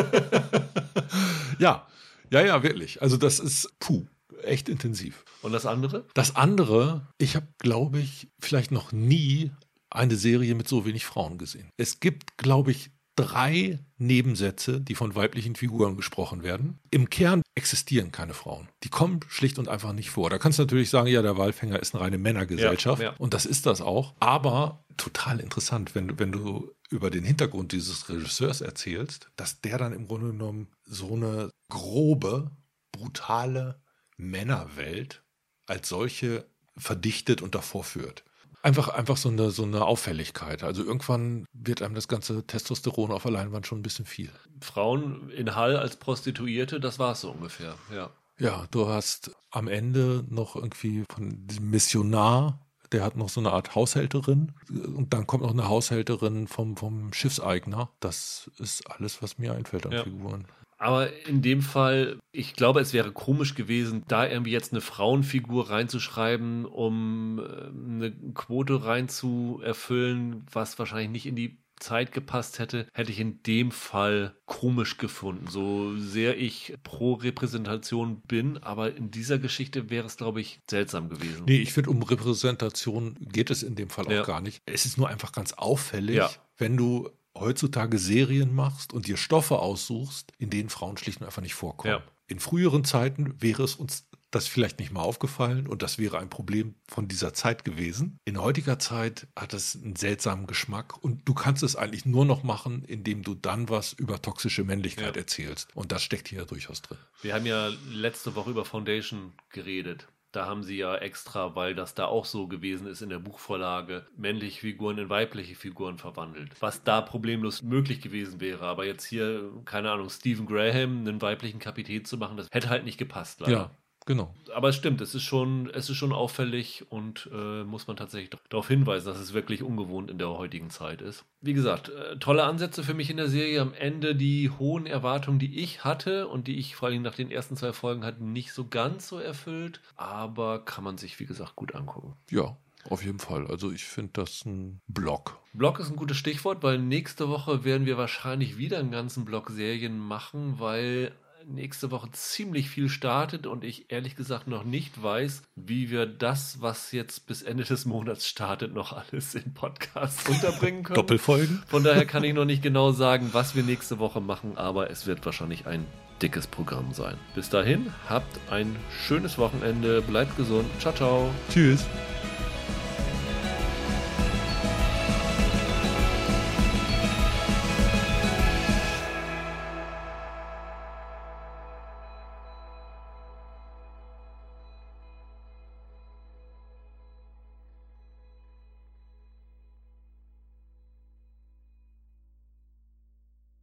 <laughs> ja, ja, ja, wirklich. Also das ist puh echt intensiv. Und das andere? Das andere, ich habe, glaube ich, vielleicht noch nie eine Serie mit so wenig Frauen gesehen. Es gibt, glaube ich, drei Nebensätze, die von weiblichen Figuren gesprochen werden. Im Kern existieren keine Frauen. Die kommen schlicht und einfach nicht vor. Da kannst du natürlich sagen, ja, der Walfänger ist eine reine Männergesellschaft. Ja, ja. Und das ist das auch. Aber total interessant, wenn, wenn du über den Hintergrund dieses Regisseurs erzählst, dass der dann im Grunde genommen so eine grobe, brutale Männerwelt als solche verdichtet und davor führt. Einfach, einfach so eine, so eine Auffälligkeit. Also irgendwann wird einem das ganze Testosteron auf der Leinwand schon ein bisschen viel. Frauen in Hall als Prostituierte, das war es so ungefähr, ja. Ja, du hast am Ende noch irgendwie von diesem Missionar, der hat noch so eine Art Haushälterin und dann kommt noch eine Haushälterin vom, vom Schiffseigner. Das ist alles, was mir einfällt an Ja. Figuren. Aber in dem Fall, ich glaube, es wäre komisch gewesen, da irgendwie jetzt eine Frauenfigur reinzuschreiben, um äh, eine Quote reinzuerfüllen, was wahrscheinlich nicht in die Zeit gepasst hätte, hätte ich in dem Fall komisch gefunden. So sehr ich pro Repräsentation bin, aber in dieser Geschichte wäre es, glaube ich, seltsam gewesen. Nee, ich finde, um Repräsentation geht es in dem Fall auch Ja. gar nicht. Es ist nur einfach ganz auffällig, Ja. wenn du heutzutage Serien machst und dir Stoffe aussuchst, in denen Frauen schlicht und einfach nicht vorkommen. Ja. In früheren Zeiten wäre es uns das vielleicht nicht mal aufgefallen und das wäre ein Problem von dieser Zeit gewesen. In heutiger Zeit hat es einen seltsamen Geschmack und du kannst es eigentlich nur noch machen, indem du dann was über toxische Männlichkeit Ja. erzählst. Und das steckt hier ja durchaus drin. Wir haben ja letzte Woche über Foundation geredet. Da haben sie ja extra, weil das da auch so gewesen ist in der Buchvorlage, männliche Figuren in weibliche Figuren verwandelt. Was da problemlos möglich gewesen wäre. Aber jetzt hier, keine Ahnung, Stephen Graham, einen weiblichen Kapitän zu machen, das hätte halt nicht gepasst, leider. Ja, genau. Aber es stimmt, es ist schon, es ist schon auffällig und äh, muss man tatsächlich darauf hinweisen, dass es wirklich ungewohnt in der heutigen Zeit ist. Wie gesagt, äh, tolle Ansätze für mich in der Serie. Am Ende die hohen Erwartungen, die ich hatte und die ich vor allem nach den ersten zwei Folgen hatte, nicht so ganz so erfüllt. Aber kann man sich, wie gesagt, gut angucken. Ja, auf jeden Fall. Also ich finde das ein Block. Blog ist ein gutes Stichwort, weil nächste Woche werden wir wahrscheinlich wieder einen ganzen Block Serien machen, weil nächste Woche ziemlich viel startet und ich ehrlich gesagt noch nicht weiß, wie wir das, was jetzt bis Ende des Monats startet, noch alles in Podcasts <laughs> unterbringen können. Doppelfolgen? Von daher kann ich noch nicht <laughs> genau sagen, was wir nächste Woche machen, aber es wird wahrscheinlich ein dickes Programm sein. Bis dahin, habt ein schönes Wochenende, bleibt gesund, ciao, ciao. Tschüss.